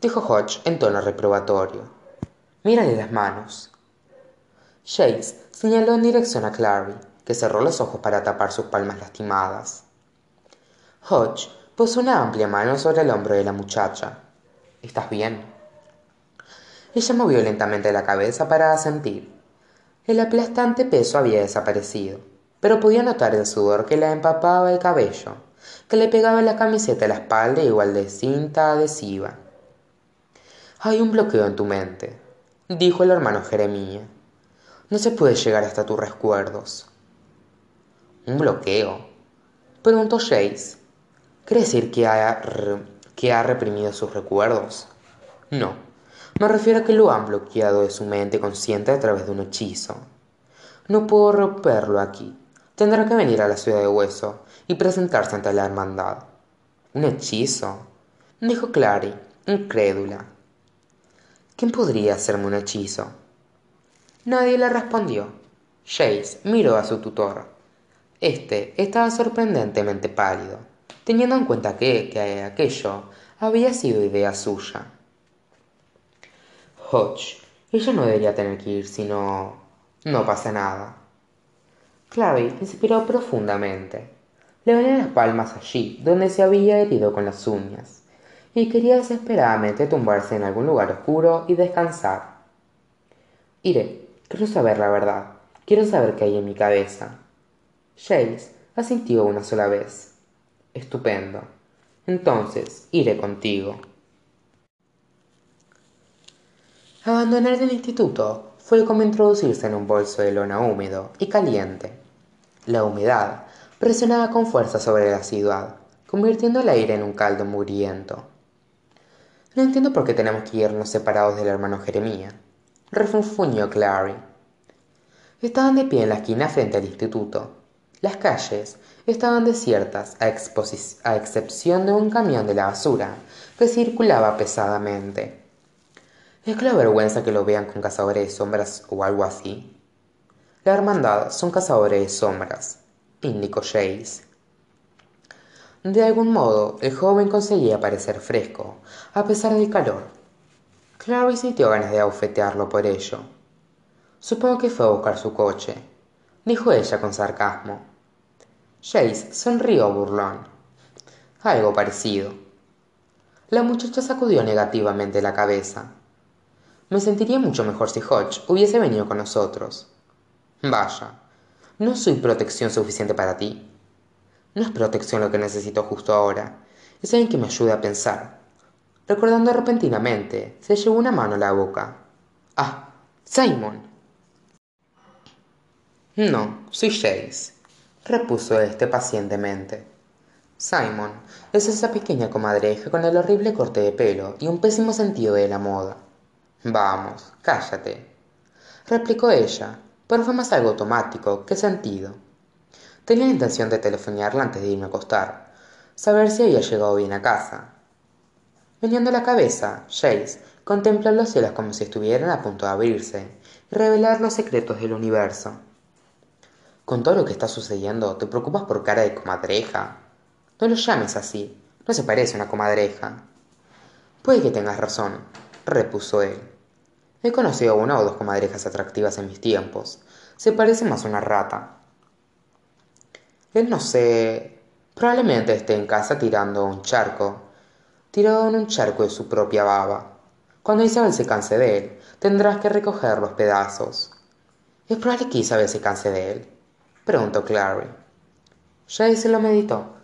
dijo Hodge en tono reprobatorio, mírale las manos. Señaló en dirección a Clary, que cerró los ojos para tapar sus palmas lastimadas. Hodge puso una amplia mano sobre el hombro de la muchacha. ¿Estás bien? Ella movió lentamente la cabeza para asentir. El aplastante peso había desaparecido, pero podía notar el sudor que le empapaba el cabello, que le pegaba la camiseta a la espalda igual de cinta adhesiva. Hay un bloqueo en tu mente, dijo el hermano Jeremías. No se puede llegar hasta tus recuerdos. ¿Un bloqueo? Preguntó Jace. ¿Quiere decir que ha, que ha reprimido sus recuerdos? No, me refiero a que lo han bloqueado de su mente consciente a través de un hechizo. No puedo romperlo aquí. Tendrá que venir a la ciudad de Hueso y presentarse ante la hermandad. ¿Un hechizo? dijo Clary, incrédula. ¿Quién podría hacerme un hechizo? Nadie le respondió. Jace miró a su tutor. Este estaba sorprendentemente pálido, teniendo en cuenta que, que aquello había sido idea suya. Hodge, ella no debería tener que ir si no... no pasa nada. Clary inspiró profundamente. Le venían las palmas allí, donde se había herido con las uñas, y quería desesperadamente tumbarse en algún lugar oscuro y descansar. Iré, quiero saber la verdad, quiero saber qué hay en mi cabeza. Jace asintió una sola vez. Estupendo. Entonces, iré contigo. Abandonar el instituto fue como introducirse en un bolso de lona húmedo y caliente. La humedad presionaba con fuerza sobre la ciudad, convirtiendo el aire en un caldo mugriento. No entiendo por qué tenemos que irnos separados del hermano Jeremía, refunfuñó Clary. Estaban de pie en la esquina frente al instituto. Las calles estaban desiertas a, a excepción de un camión de la basura que circulaba pesadamente. Es que la vergüenza que lo vean con cazadores de sombras o algo así. La hermandad son cazadores de sombras, indicó Jace. De algún modo, el joven conseguía parecer fresco, a pesar del calor. Clary sintió ganas de abofetearlo por ello. Supongo que fue a buscar su coche, dijo ella con sarcasmo. Jace sonrió burlón. Algo parecido. La muchacha sacudió negativamente la cabeza. Me sentiría mucho mejor si Hodge hubiese venido con nosotros. Vaya, ¿no soy protección suficiente para ti? No es protección lo que necesito justo ahora, es alguien que me ayude a pensar. Recordando repentinamente, se llevó una mano a la boca. Ah, Simon. No, soy Jace, repuso éste pacientemente. Simon es esa pequeña comadreja con el horrible corte de pelo y un pésimo sentido de la moda. Vamos, cállate, replicó ella, pero fue más algo automático que sentido. Tenía la intención de telefonearla antes de irme a acostar, saber si había llegado bien a casa. Veniendo la cabeza, Jace contempló los cielos como si estuvieran a punto de abrirse y revelar los secretos del universo. Con todo lo que está sucediendo, ¿te preocupas por cara de comadreja? No lo llames así, no se parece a una comadreja. Puede que tengas razón, repuso él. He conocido a una o dos comadrejas atractivas en mis tiempos. Se parece más a una rata. Él no sé. Probablemente esté en casa tirando un charco. Tirado en un charco de su propia baba. Cuando Isabel se canse de él, tendrás que recoger los pedazos. ¿Es probable que Isabel se canse de él? Preguntó Clary. Ya se lo meditó.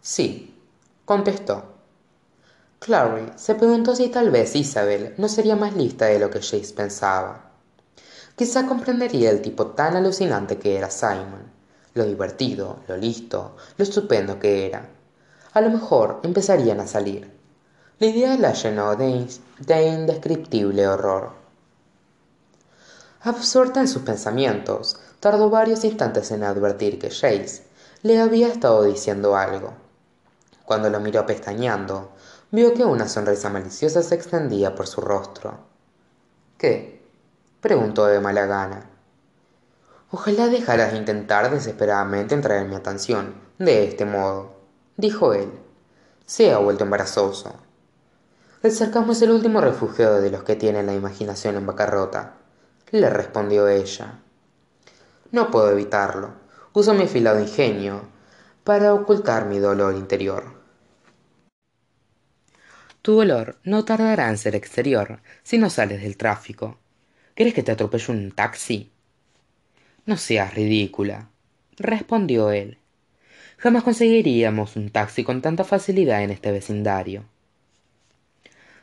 Sí, contestó. Clary se preguntó si tal vez Isabel no sería más lista de lo que Jace pensaba. Quizá comprendería el tipo tan alucinante que era Simon lo divertido, lo listo, lo estupendo que era. A lo mejor empezarían a salir. La idea la llenó de, indescriptible horror. Absorta en sus pensamientos, tardó varios instantes en advertir que Jace le había estado diciendo algo. Cuando lo miró pestañeando, vio que una sonrisa maliciosa se extendía por su rostro. ¿Qué? preguntó de mala gana. Ojalá dejaras de intentar desesperadamente entrar en mi atención, de este modo, dijo él. Se ha vuelto embarazoso. El sarcasmo es el último refugio de los que tienen la imaginación en bancarrota, le respondió ella. No puedo evitarlo. Uso mi afilado ingenio para ocultar mi dolor interior. Tu dolor no tardará en ser exterior si no sales del tráfico. ¿Quieres que te atropelle un taxi? No seas ridícula, respondió él. Jamás conseguiríamos un taxi con tanta facilidad en este vecindario.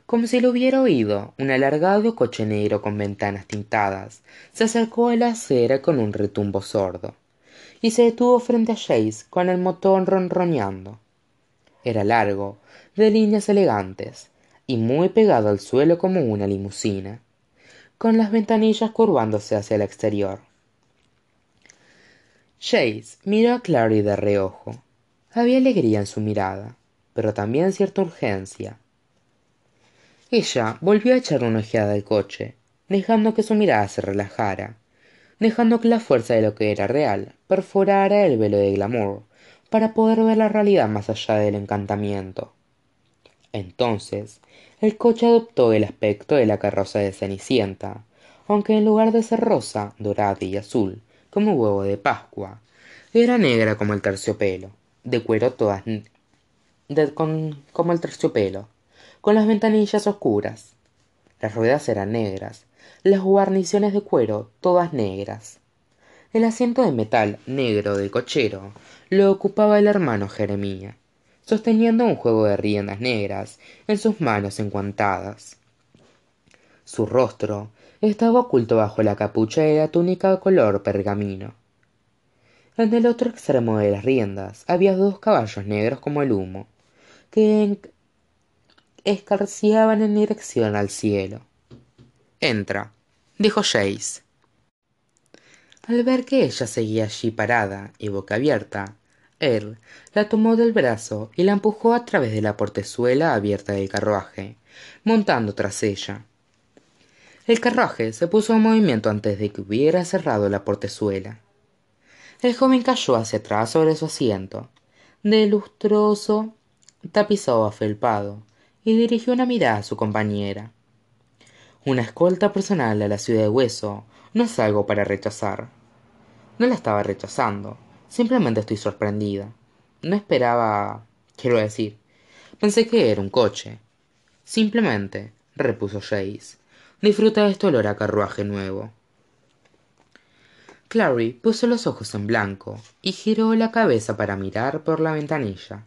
Como si lo hubiera oído, un alargado coche negro con ventanas tintadas se acercó a la acera con un retumbo sordo y se detuvo frente a Jace con el motor ronroneando. Era largo, de líneas elegantes y muy pegado al suelo como una limusina, con las ventanillas curvándose hacia el exterior. Jace miró a Clary de reojo. Había alegría en su mirada, pero también cierta urgencia. Ella volvió a echar una ojeada al coche, dejando que su mirada se relajara, dejando que la fuerza de lo que era real perforara el velo de glamour para poder ver la realidad más allá del encantamiento. Entonces, el coche adoptó el aspecto de la carroza de Cenicienta, aunque en lugar de ser rosa, dorada y azul, como huevo de pascua era negra como el terciopelo de cuero todas como el terciopelo, con las ventanillas oscuras. Las ruedas eran negras, las guarniciones de cuero todas negras. El asiento de metal negro del cochero lo ocupaba el hermano Jeremía, sosteniendo un juego de riendas negras en sus manos enguantadas. Su rostro estaba oculto bajo la capucha de la túnica color pergamino. En el otro extremo de las riendas había dos caballos negros como el humo, que escarciaban en dirección al cielo. Entra, dijo Jace. Al ver que ella seguía allí parada y boca abierta, él la tomó del brazo y la empujó a través de la portezuela abierta del carruaje, montando tras ella. El carruaje se puso en movimiento antes de que hubiera cerrado la portezuela. El joven cayó hacia atrás sobre su asiento, de lustroso tapizado afelpado, y dirigió una mirada a su compañera. Una escolta personal a la ciudad de Hueso no es algo para rechazar. No la estaba rechazando, simplemente estoy sorprendida. No esperaba. quiero decir. Pensé que era un coche. Simplemente, repuso Jace, Disfruta de este olor a carruaje nuevo. Clary puso los ojos en blanco y giró la cabeza para mirar por la ventanilla.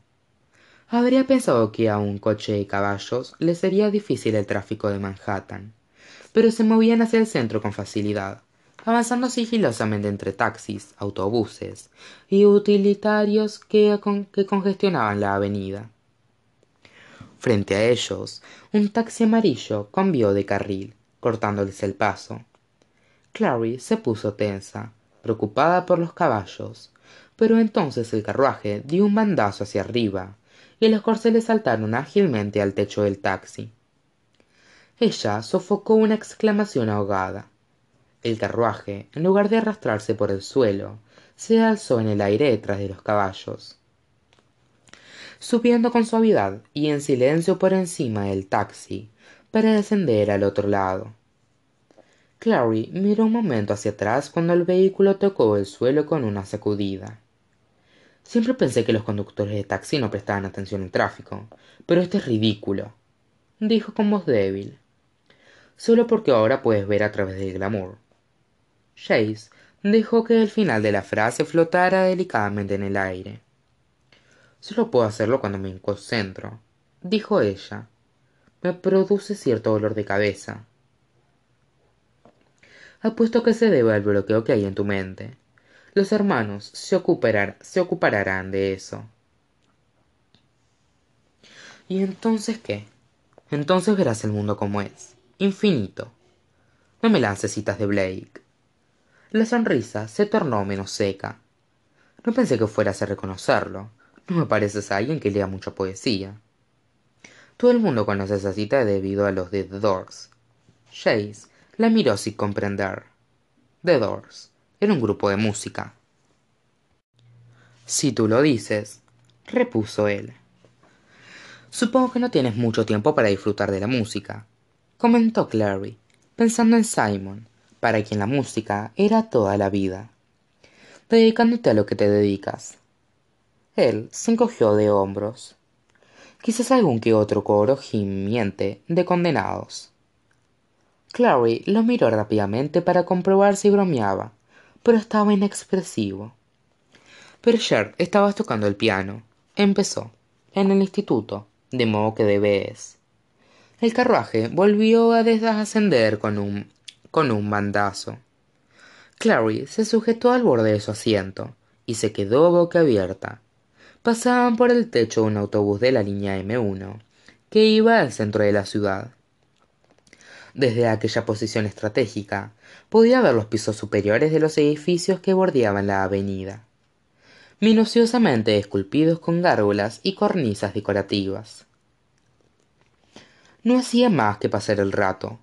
Habría pensado que a un coche de caballos le sería difícil el tráfico de Manhattan, pero se movían hacia el centro con facilidad, avanzando sigilosamente entre taxis, autobuses y utilitarios que, que congestionaban la avenida. Frente a ellos, un taxi amarillo cambió de carril cortándoles el paso. Clary se puso tensa, preocupada por los caballos, pero entonces el carruaje dio un bandazo hacia arriba y los corceles saltaron ágilmente al techo del taxi. Ella sofocó una exclamación ahogada. El carruaje, en lugar de arrastrarse por el suelo, se alzó en el aire detrás de los caballos. Subiendo con suavidad y en silencio por encima del taxi, para descender al otro lado. Clary miró un momento hacia atrás cuando el vehículo tocó el suelo con una sacudida. Siempre pensé que los conductores de taxi no prestaban atención al tráfico, pero este es ridículo, dijo con voz débil. Solo porque ahora puedes ver a través del glamour. Jace dejó que el final de la frase flotara delicadamente en el aire. Solo puedo hacerlo cuando me concentro, dijo ella, me produce cierto dolor de cabeza. Apuesto que se debe al bloqueo que hay en tu mente. Los hermanos se, ocuparán, se ocuparán de eso. ¿Y entonces qué? Entonces verás el mundo como es, infinito. No me lances citas de Blake. La sonrisa se tornó menos seca. No pensé que fueras a reconocerlo. No me pareces a alguien que lea mucha poesía. Todo el mundo conoce esa cita debido a los The Doors. Chase la miró sin comprender. The Doors era un grupo de música. Si tú lo dices, repuso él. Supongo que no tienes mucho tiempo para disfrutar de la música, comentó Clary, pensando en Simon, para quien la música era toda la vida, dedicándote a lo que te dedicas. Él se encogió de hombros quizás algún que otro coro gimiente de condenados. Clary lo miró rápidamente para comprobar si bromeaba, pero estaba inexpresivo. Pero Cher estaba tocando el piano. Empezó, en el instituto, de modo que debes. El carruaje volvió a desascender con un, con un bandazo. Clary se sujetó al borde de su asiento y se quedó boca abierta, pasaban por el techo un autobús de la línea M1, que iba al centro de la ciudad. Desde aquella posición estratégica, podía ver los pisos superiores de los edificios que bordeaban la avenida, minuciosamente esculpidos con gárgolas y cornisas decorativas. No hacía más que pasar el rato,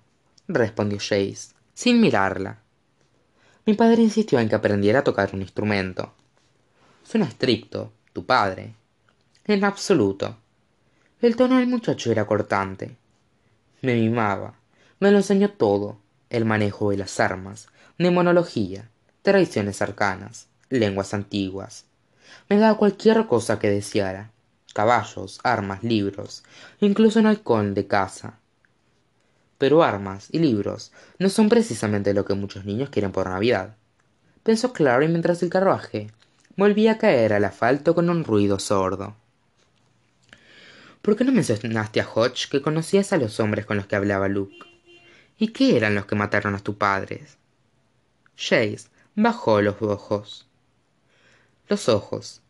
respondió Jace, sin mirarla. Mi padre insistió en que aprendiera a tocar un instrumento. Suena estricto, tu padre. En absoluto. El tono del muchacho era cortante. Me mimaba. Me lo enseñó todo. El manejo de las armas, demonología, tradiciones arcanas, lenguas antiguas. Me daba cualquier cosa que deseara. caballos, armas, libros, incluso un halcón de caza. Pero armas y libros no son precisamente lo que muchos niños quieren por Navidad, pensó Clary mientras el carruaje volvía a caer al asfalto con un ruido sordo. ¿Por qué no mencionaste a Hodge que conocías a los hombres con los que hablaba Luke? ¿Y qué eran los que mataron a tu padre? Chase bajó los ojos. Los ojos.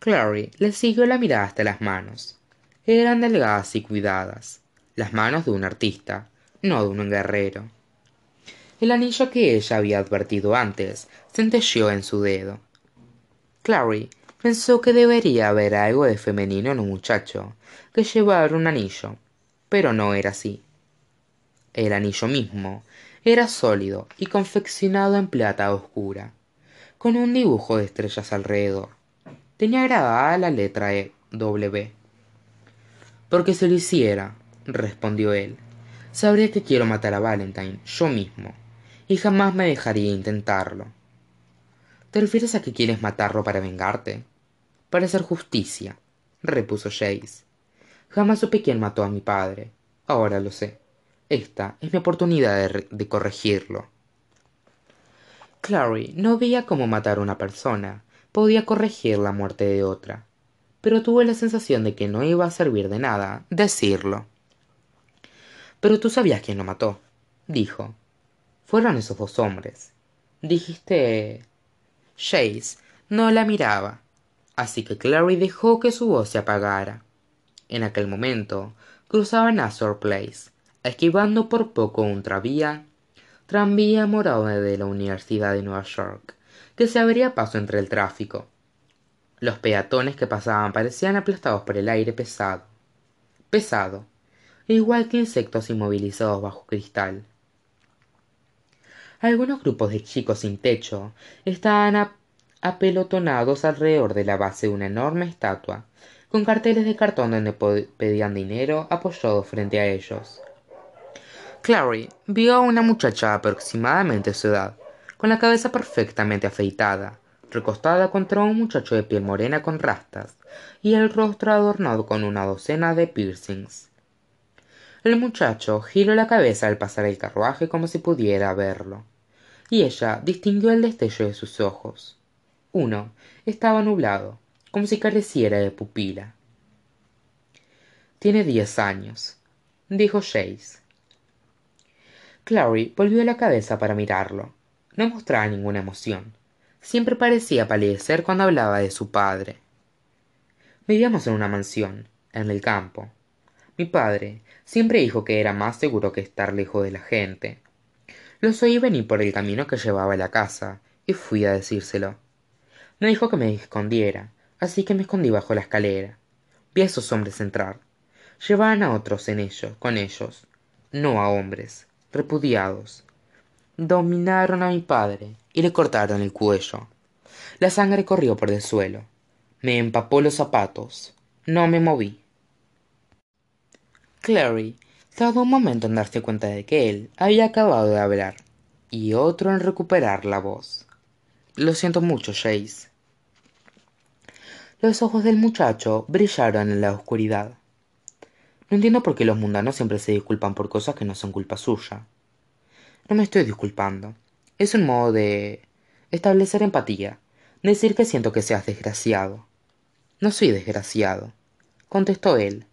Clary le siguió la mirada hasta las manos. Eran delgadas y cuidadas, las manos de un artista, no de un guerrero. El anillo que ella había advertido antes centelleó en su dedo. Clary pensó que debería haber algo de femenino en un muchacho que llevara un anillo, pero no era así. El anillo mismo era sólido y confeccionado en plata oscura, con un dibujo de estrellas alrededor. Tenía grabada la letra e, W. Porque si lo hiciera, respondió él, sabría que quiero matar a Valentine yo mismo, y jamás me dejaría intentarlo. ¿Te refieres a que quieres matarlo para vengarte? Para hacer justicia, repuso Jace. Jamás supe quién mató a mi padre. Ahora lo sé. Esta es mi oportunidad de, corregirlo. Clary no veía cómo matar a una persona podía corregir la muerte de otra, pero tuve la sensación de que no iba a servir de nada decirlo. Pero tú sabías quién lo mató, dijo. Fueron esos dos hombres. Dijiste. Chase no la miraba, así que Clary dejó que su voz se apagara. En aquel momento cruzaban Azor Place, esquivando por poco un tranvía, tranvía morado de la Universidad de Nueva York, que se abría paso entre el tráfico. Los peatones que pasaban parecían aplastados por el aire pesado. Pesado, igual que insectos inmovilizados bajo cristal. Algunos grupos de chicos sin techo estaban apelotonados alrededor de la base de una enorme estatua, con carteles de cartón donde pedían dinero apoyados frente a ellos. Clary vio a una muchacha aproximadamente su edad, con la cabeza perfectamente afeitada, recostada contra un muchacho de piel morena con rastas, y el rostro adornado con una docena de piercings. El muchacho giró la cabeza al pasar el carruaje como si pudiera verlo y ella distinguió el destello de sus ojos. Uno estaba nublado, como si careciera de pupila. Tiene diez años, dijo Chase. Clary volvió la cabeza para mirarlo. No mostraba ninguna emoción. Siempre parecía palidecer cuando hablaba de su padre. Vivíamos en una mansión, en el campo. Mi padre siempre dijo que era más seguro que estar lejos de la gente, los oí venir por el camino que llevaba a la casa, y fui a decírselo. Me dijo que me escondiera, así que me escondí bajo la escalera. Vi a esos hombres entrar. Llevaban a otros en ellos, con ellos, no a hombres, repudiados. Dominaron a mi padre y le cortaron el cuello. La sangre corrió por el suelo. Me empapó los zapatos. No me moví. Clary Tardó un momento en darse cuenta de que él había acabado de hablar, y otro en recuperar la voz. Lo siento mucho, Chase. Los ojos del muchacho brillaron en la oscuridad. No entiendo por qué los mundanos siempre se disculpan por cosas que no son culpa suya. No me estoy disculpando. Es un modo de establecer empatía, decir que siento que seas desgraciado. No soy desgraciado, contestó él,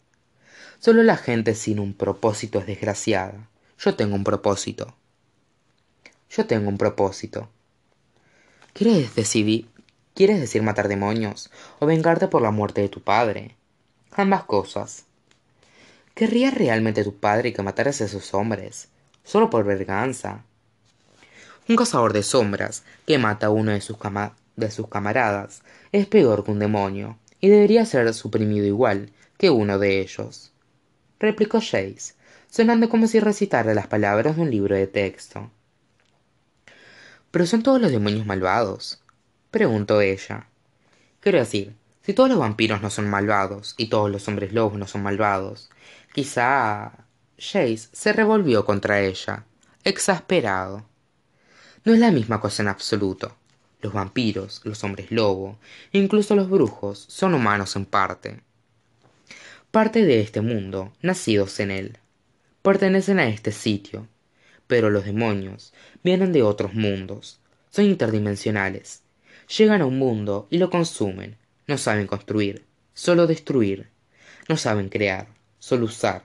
Solo la gente sin un propósito es desgraciada. Yo tengo un propósito. Yo tengo un propósito. ¿Quieres decir, ¿Quieres decir matar demonios o vengarte por la muerte de tu padre? Ambas cosas. ¿Querría realmente tu padre que mataras a esos hombres? Solo por venganza. Un cazador de sombras que mata a uno de sus, de sus camaradas es peor que un demonio y debería ser suprimido igual que uno de ellos replicó Chase, sonando como si recitara las palabras de un libro de texto. ¿Pero son todos los demonios malvados? preguntó ella. Quiero decir, si todos los vampiros no son malvados y todos los hombres lobos no son malvados, quizá. Chase se revolvió contra ella, exasperado. No es la misma cosa en absoluto. Los vampiros, los hombres lobo, incluso los brujos, son humanos en parte. Parte de este mundo, nacidos en él. Pertenecen a este sitio, pero los demonios vienen de otros mundos, son interdimensionales. Llegan a un mundo y lo consumen. No saben construir, solo destruir. No saben crear, solo usar.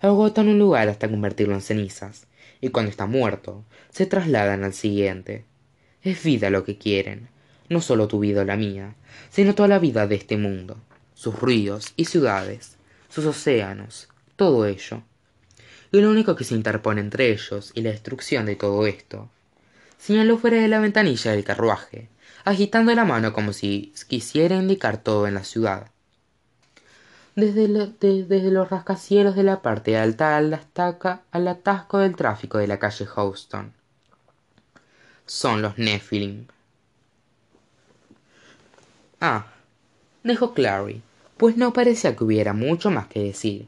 Agotan un lugar hasta convertirlo en cenizas, y cuando está muerto, se trasladan al siguiente. Es vida lo que quieren, no solo tu vida o la mía, sino toda la vida de este mundo, sus ríos y ciudades, sus océanos, todo ello. Y lo único que se interpone entre ellos y la destrucción de todo esto, señaló fuera de la ventanilla del carruaje, agitando la mano como si quisiera indicar todo en la ciudad. Desde, los rascacielos de la parte alta al, al atasco del tráfico de la calle Houston. Son los Nephilim. Ah, dijo Clary, pues no parecía que hubiera mucho más que decir.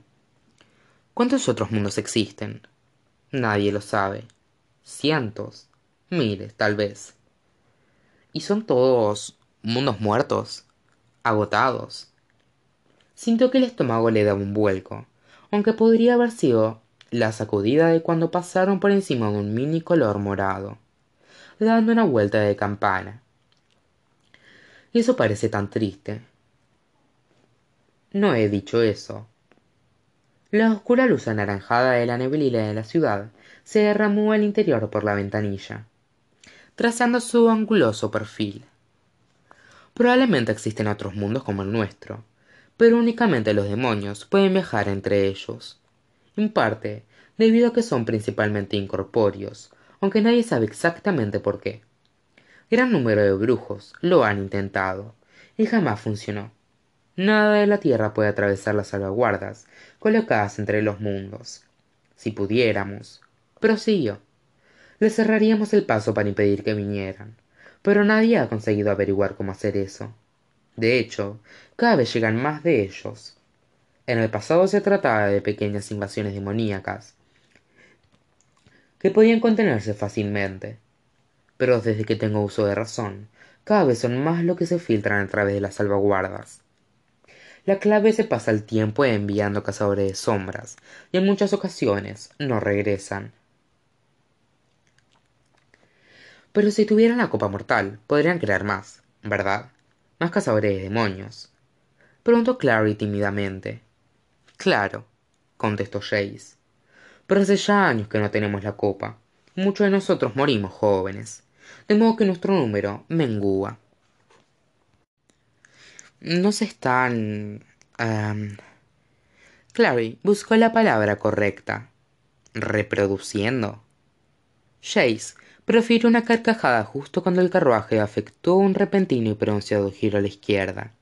¿Cuántos otros mundos existen? Nadie lo sabe. Cientos, miles, tal vez. ¿Y son todos mundos muertos? Agotados. Sintió que el estómago le daba un vuelco, aunque podría haber sido la sacudida de cuando pasaron por encima de un mini color morado, dando una vuelta de campana. Y eso parece tan triste. No he dicho eso. La oscura luz anaranjada de la neblina de la ciudad se derramó al interior por la ventanilla, trazando su anguloso perfil. Probablemente existen otros mundos como el nuestro, pero únicamente los demonios pueden viajar entre ellos, en parte debido a que son principalmente incorpóreos, aunque nadie sabe exactamente por qué. Gran número de brujos lo han intentado, y jamás funcionó. Nada de la Tierra puede atravesar las salvaguardas colocadas entre los mundos. Si pudiéramos, prosiguió, le cerraríamos el paso para impedir que vinieran, pero nadie ha conseguido averiguar cómo hacer eso. De hecho, cada vez llegan más de ellos. En el pasado se trataba de pequeñas invasiones demoníacas que podían contenerse fácilmente, pero desde que tengo uso de razón, cada vez son más lo que se filtran a través de las salvaguardas. La clave se pasa el tiempo enviando cazadores de sombras, y en muchas ocasiones no regresan. Pero si tuvieran la copa mortal, podrían crear más, ¿verdad? Más cazadores de demonios. Preguntó Clary tímidamente. Claro, contestó Jace. Pero hace ya años que no tenemos la copa. Muchos de nosotros morimos jóvenes, de modo que nuestro número mengúa no se están... Clary buscó la palabra correcta. ¿Reproduciendo? Jace profirió una carcajada justo cuando el carruaje afectó un repentino y pronunciado giro a la izquierda.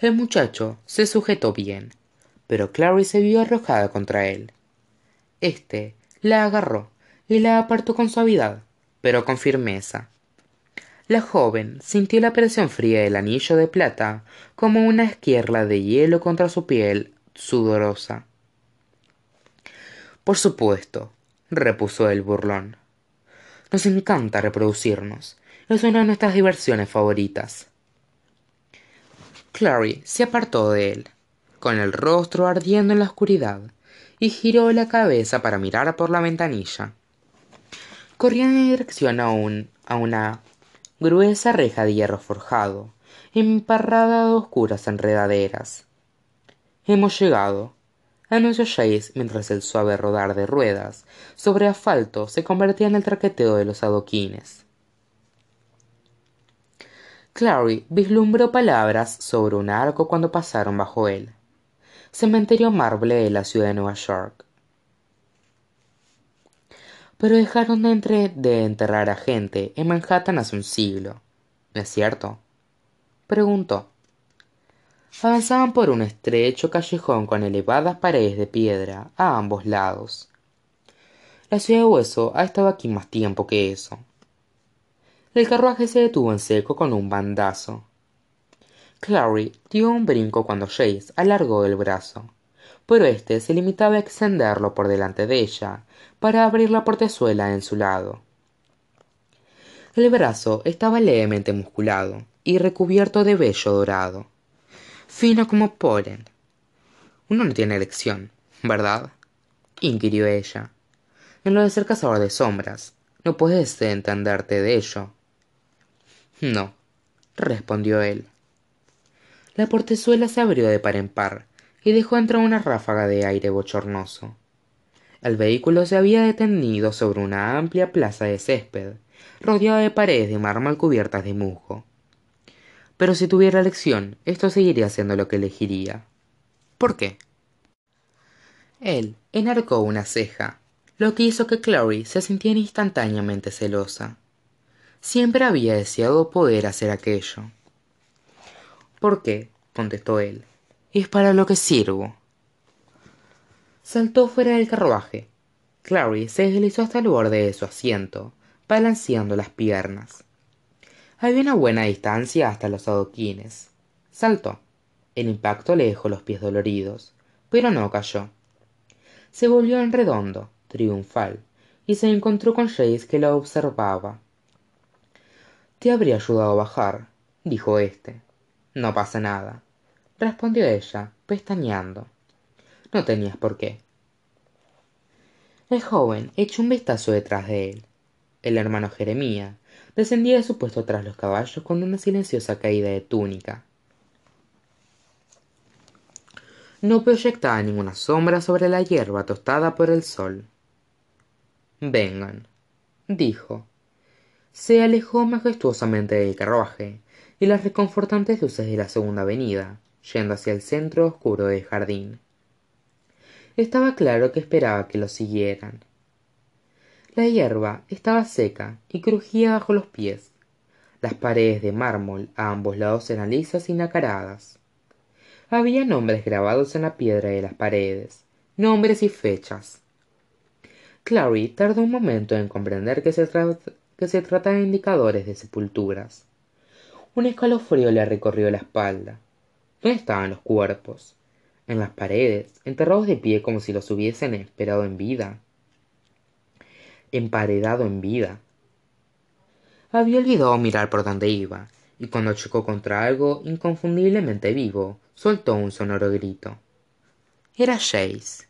El muchacho se sujetó bien, pero Clary se vio arrojada contra él. Este la agarró y la apartó con suavidad, pero con firmeza. La joven sintió la presión fría del anillo de plata como una esquierla de hielo contra su piel sudorosa. Por supuesto, repuso el burlón. Nos encanta reproducirnos. Es una de nuestras diversiones favoritas. Clary se apartó de él, con el rostro ardiendo en la oscuridad, y giró la cabeza para mirar por la ventanilla. Corría en dirección a, un, a una gruesa reja de hierro forjado, emparrada de oscuras enredaderas. Hemos llegado, anunció Jace mientras el suave rodar de ruedas sobre asfalto se convertía en el traqueteo de los adoquines. Clary vislumbró palabras sobre un arco cuando pasaron bajo él. Cementerio Marble de la ciudad de Nueva York pero dejaron de, entre, de enterrar a gente en Manhattan hace un siglo. ¿No es cierto? Preguntó. Avanzaban por un estrecho callejón con elevadas paredes de piedra a ambos lados. La ciudad de Hueso ha estado aquí más tiempo que eso. El carruaje se detuvo en seco con un bandazo. Clary dio un brinco cuando Jace alargó el brazo, pero éste se limitaba a extenderlo por delante de ella para abrir la portezuela en su lado. El brazo estaba levemente musculado y recubierto de vello dorado, fino como polen. Uno no tiene elección, ¿verdad? inquirió ella. En lo de ser cazador de sombras, no puedes entenderte de ello. No, respondió él. La portezuela se abrió de par en par y dejó entrar una ráfaga de aire bochornoso. El vehículo se había detenido sobre una amplia plaza de césped, rodeada de paredes de mármol cubiertas de musgo. Pero si tuviera elección, esto seguiría siendo lo que elegiría. ¿Por qué? Él enarcó una ceja, lo que hizo que Clary se sintiera instantáneamente celosa. Siempre había deseado poder hacer aquello. ¿Por qué? contestó él. Es para lo que sirvo. Saltó fuera del carruaje. Clary se deslizó hasta el borde de su asiento, balanceando las piernas. Había una buena distancia hasta los adoquines. Saltó. El impacto le dejó los pies doloridos, pero no cayó. Se volvió en redondo, triunfal, y se encontró con Jace que la observaba. Te habría ayudado a bajar, dijo éste. No pasa nada, respondió ella, pestañeando. No tenías por qué. El joven echó un vistazo detrás de él. El hermano Jeremía descendía de su puesto tras los caballos con una silenciosa caída de túnica. No proyectaba ninguna sombra sobre la hierba tostada por el sol. Vengan, dijo. Se alejó majestuosamente del carruaje y las reconfortantes luces de la segunda avenida, yendo hacia el centro oscuro del jardín. Estaba claro que esperaba que lo siguieran. La hierba estaba seca y crujía bajo los pies. Las paredes de mármol a ambos lados eran lisas y nacaradas. Había nombres grabados en la piedra de las paredes, nombres y fechas. Clary tardó un momento en comprender que se, que se de indicadores de sepulturas. Un escalofrío le recorrió la espalda. ¿Dónde estaban los cuerpos? En las paredes, enterrados de pie como si los hubiesen esperado en vida. Emparedado en vida. Había olvidado mirar por donde iba, y cuando chocó contra algo inconfundiblemente vivo, soltó un sonoro grito. Era Jace.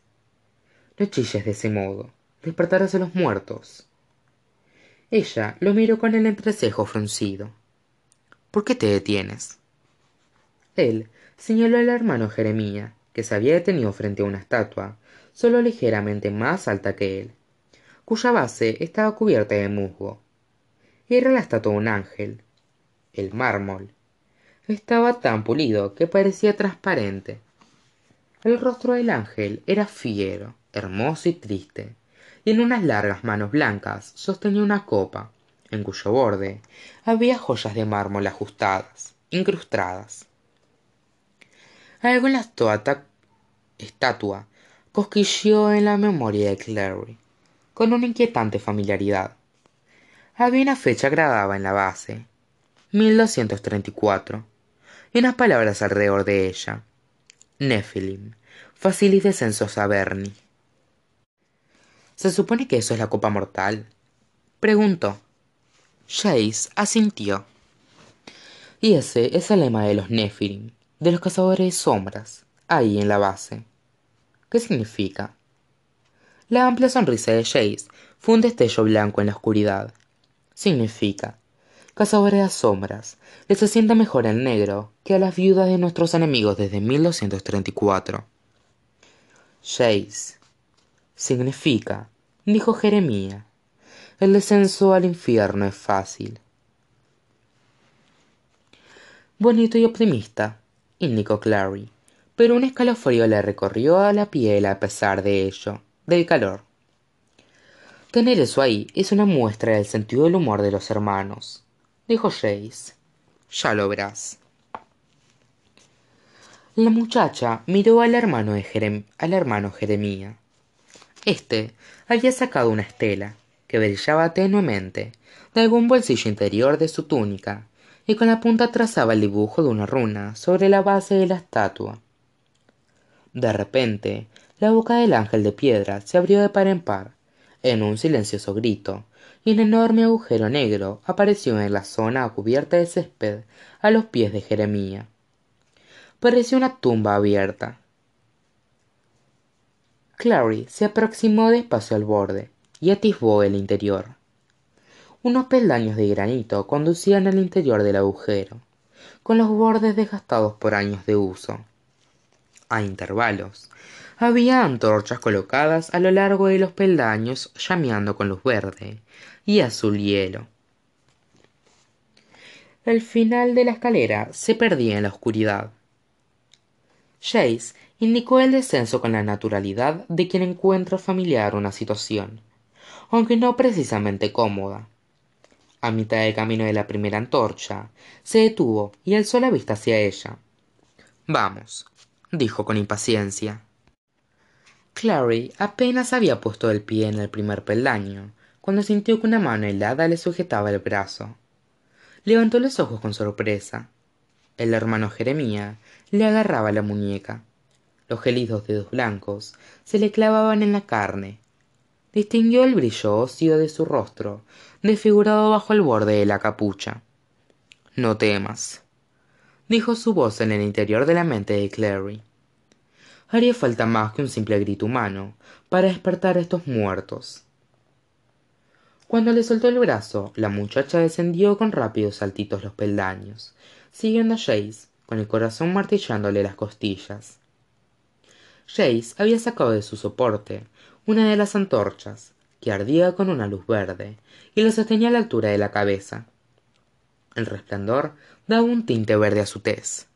No chilles de ese modo. Despertarás a los muertos. Ella lo miró con el entrecejo fruncido. ¿Por qué te detienes? Él señaló al hermano Jeremía, que se había detenido frente a una estatua, solo ligeramente más alta que él, cuya base estaba cubierta de musgo. Era la estatua de un ángel. El mármol estaba tan pulido que parecía transparente. El rostro del ángel era fiero, hermoso y triste, y en unas largas manos blancas sostenía una copa, en cuyo borde había joyas de mármol ajustadas, incrustadas. Algo en la estatua cosquilleó en la memoria de Clary, con una inquietante familiaridad. Había una fecha gradada en la base, 1234, y unas palabras alrededor de ella. Nephilim, facilis descensos Averni. ¿Se supone que eso es la copa mortal? Preguntó. Jace asintió. Y ese es el lema de los Nephilim, de los cazadores de sombras, ahí en la base. ¿Qué significa? La amplia sonrisa de Jace fue un destello blanco en la oscuridad. Significa, cazadores de sombras, les asienta mejor el negro que a las viudas de nuestros enemigos desde 1234. Jace. Significa, dijo Jeremía, el descenso al infierno es fácil. Bonito y optimista, indicó Clary, pero un escalofrío le recorrió a la piel a pesar de ello, del calor. Tener eso ahí es una muestra del sentido del humor de los hermanos, dijo Jace. Ya lo verás. La muchacha miró al hermano, de al hermano Jeremía. Este había sacado una estela, que brillaba tenuemente, de algún bolsillo interior de su túnica y con la punta trazaba el dibujo de una runa sobre la base de la estatua. De repente, la boca del ángel de piedra se abrió de par en par, en un silencioso grito, y un enorme agujero negro apareció en la zona cubierta de césped a los pies de Jeremía. Parecía una tumba abierta. Clary se aproximó despacio al borde y atisbó el interior. Unos peldaños de granito conducían al interior del agujero, con los bordes desgastados por años de uso. A intervalos, había antorchas colocadas a lo largo de los peldaños llameando con luz verde y azul hielo. El final de la escalera se perdía en la oscuridad. Jace indicó el descenso con la naturalidad de quien encuentra familiar una situación, aunque no precisamente cómoda. A mitad del camino de la primera antorcha, se detuvo y alzó la vista hacia ella. Vamos, dijo con impaciencia. Clary apenas había puesto el pie en el primer peldaño, cuando sintió que una mano helada le sujetaba el brazo. Levantó los ojos con sorpresa. El hermano Jeremía le agarraba la muñeca. Los gelidos dedos blancos se le clavaban en la carne. Distinguió el brillo óseo de su rostro, desfigurado bajo el borde de la capucha. No temas, dijo su voz en el interior de la mente de Clary. Haría falta más que un simple grito humano para despertar a estos muertos. Cuando le soltó el brazo, la muchacha descendió con rápidos saltitos los peldaños, siguiendo a Jace, con el corazón martillándole las costillas. Jace había sacado de su soporte una de las antorchas, que ardía con una luz verde, y lo sostenía a la altura de la cabeza. El resplandor daba un tinte verde a su tez.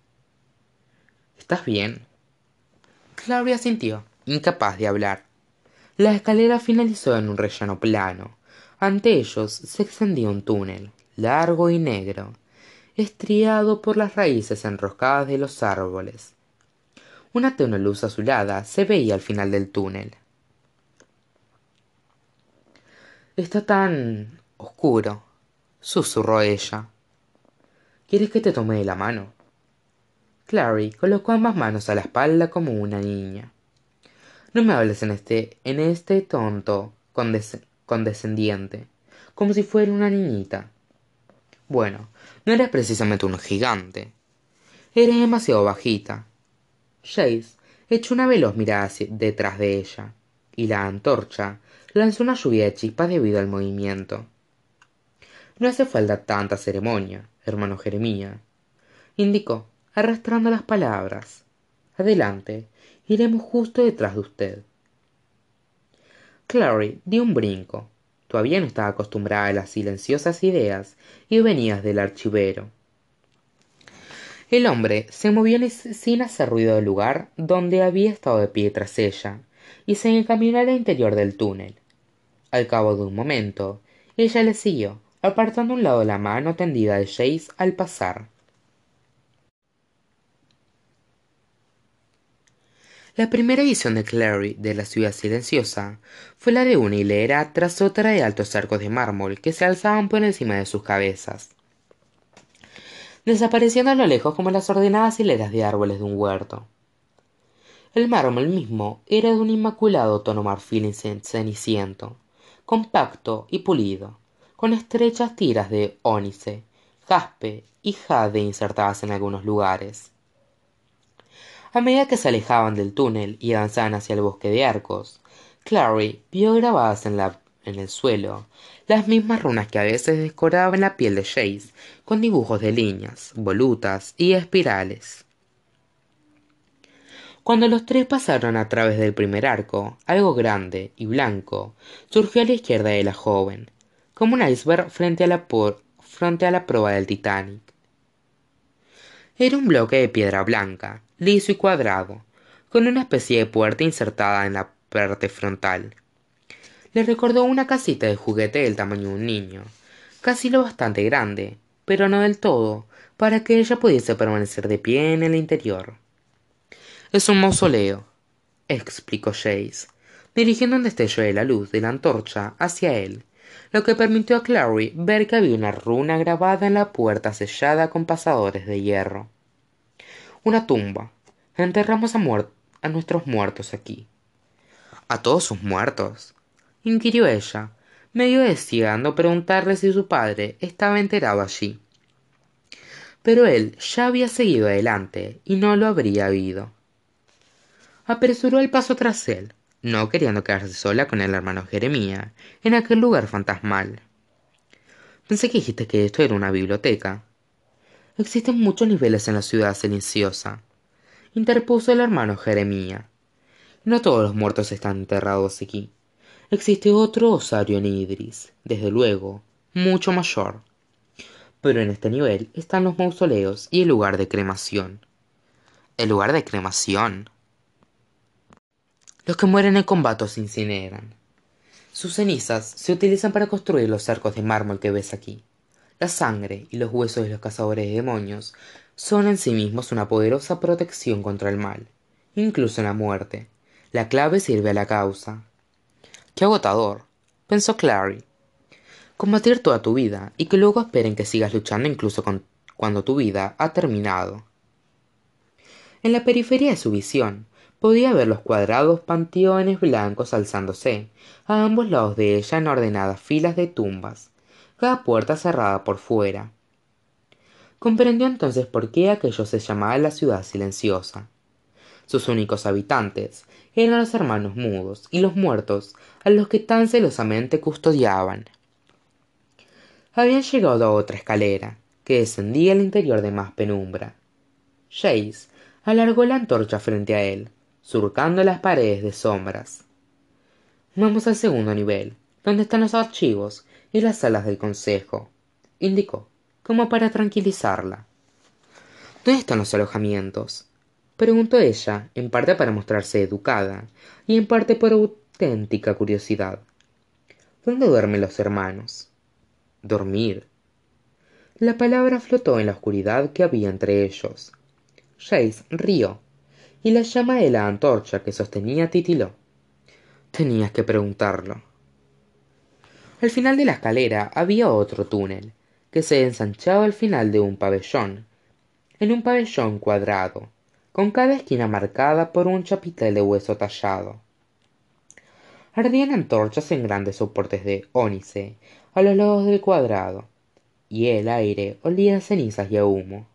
¿Estás bien? Claudia sintió, incapaz de hablar. La escalera finalizó en un rellano plano, ante ellos se extendía un túnel, largo y negro, estriado por las raíces enroscadas de los árboles. Una tenue luz azulada se veía al final del túnel. Está tan oscuro, susurró ella. ¿Quieres que te tome la mano? Clary colocó ambas manos a la espalda como una niña. No me hables en este, en este tonto, condescendiente, como si fuera una niñita. Bueno, no eres precisamente un gigante. Eres demasiado bajita. Jace echó una veloz mirada detrás de ella, y la antorcha lanzó una lluvia de chispas debido al movimiento. No hace falta tanta ceremonia, hermano Jeremía, indicó, arrastrando las palabras. Adelante, iremos justo detrás de usted. Clary dio un brinco. Todavía no estaba acostumbrada a las silenciosas ideas y venías del archivero. El hombre se movió sin hacer ruido del lugar donde había estado de pie tras ella, y se encaminó al interior del túnel. Al cabo de un momento, ella le siguió, apartando un lado la mano tendida de Jace al pasar. La primera visión de Clary de la ciudad silenciosa fue la de una hilera tras otra de altos arcos de mármol que se alzaban por encima de sus cabezas, desapareciendo a lo lejos como las ordenadas hileras de árboles de un huerto. El mármol mismo era de un inmaculado tono marfil ceniciento, compacto y pulido, con estrechas tiras de ónice, jaspe y jade insertadas en algunos lugares. A medida que se alejaban del túnel y avanzaban hacia el bosque de arcos, Clary vio grabadas en, la, en el suelo las mismas runas que a veces decoraban la piel de Jace con dibujos de líneas, volutas y espirales. Cuando los tres pasaron a través del primer arco, algo grande y blanco surgió a la izquierda de la joven, como un iceberg frente a la, frente a la proa del Titanic. Era un bloque de piedra blanca, liso y cuadrado, con una especie de puerta insertada en la parte frontal. Le recordó una casita de juguete del tamaño de un niño, casi lo bastante grande, pero no del todo, para que ella pudiese permanecer de pie en el interior. Es un mausoleo, explicó Jace, dirigiendo un destello de la luz de la antorcha hacia él, lo que permitió a Clary ver que había una runa grabada en la puerta sellada con pasadores de hierro. Una tumba. Enterramos a, a nuestros muertos aquí. ¿A todos sus muertos? inquirió ella, medio deseando preguntarle si su padre estaba enterado allí. Pero él ya había seguido adelante y no lo habría oído. Apresuró el paso tras él, no queriendo quedarse sola con el hermano Jeremía en aquel lugar fantasmal. Pensé que dijiste que esto era una biblioteca. Existen muchos niveles en la ciudad silenciosa, interpuso el hermano Jeremía. No todos los muertos están enterrados aquí. Existe otro osario en Idris, desde luego, mucho mayor. Pero en este nivel están los mausoleos y el lugar de cremación. ¿El lugar de cremación? Los que mueren en combate se incineran. Sus cenizas se utilizan para construir los arcos de mármol que ves aquí. La sangre y los huesos de los cazadores de demonios son en sí mismos una poderosa protección contra el mal, incluso en la muerte. La clave sirve a la causa. Qué agotador, pensó Clary. Combatir toda tu vida y que luego esperen que sigas luchando incluso cuando tu vida ha terminado. En la periferia de su visión podía ver los cuadrados panteones blancos alzándose a ambos lados de ella en ordenadas filas de tumbas, cada puerta cerrada por fuera. Comprendió entonces por qué aquello se llamaba la ciudad silenciosa. Sus únicos habitantes eran los hermanos mudos y los muertos a los que tan celosamente custodiaban. Habían llegado a otra escalera, que descendía al interior de más penumbra. Jace alargó la antorcha frente a él, surcando las paredes de sombras. Vamos al segundo nivel, donde están los archivos y las salas del consejo, indicó, como para tranquilizarla. ¿Dónde están los alojamientos? preguntó ella, en parte para mostrarse educada y en parte por auténtica curiosidad. ¿Dónde duermen los hermanos? Dormir. La palabra flotó en la oscuridad que había entre ellos. Jace rió, y la llama de la antorcha que sostenía titiló. Tenías que preguntarlo. Al final de la escalera había otro túnel, que se ensanchaba al final de un pabellón, en un pabellón cuadrado, con cada esquina marcada por un chapitel de hueso tallado. Ardían antorchas en grandes soportes de ónice a los lados del cuadrado, y el aire olía a cenizas y a humo.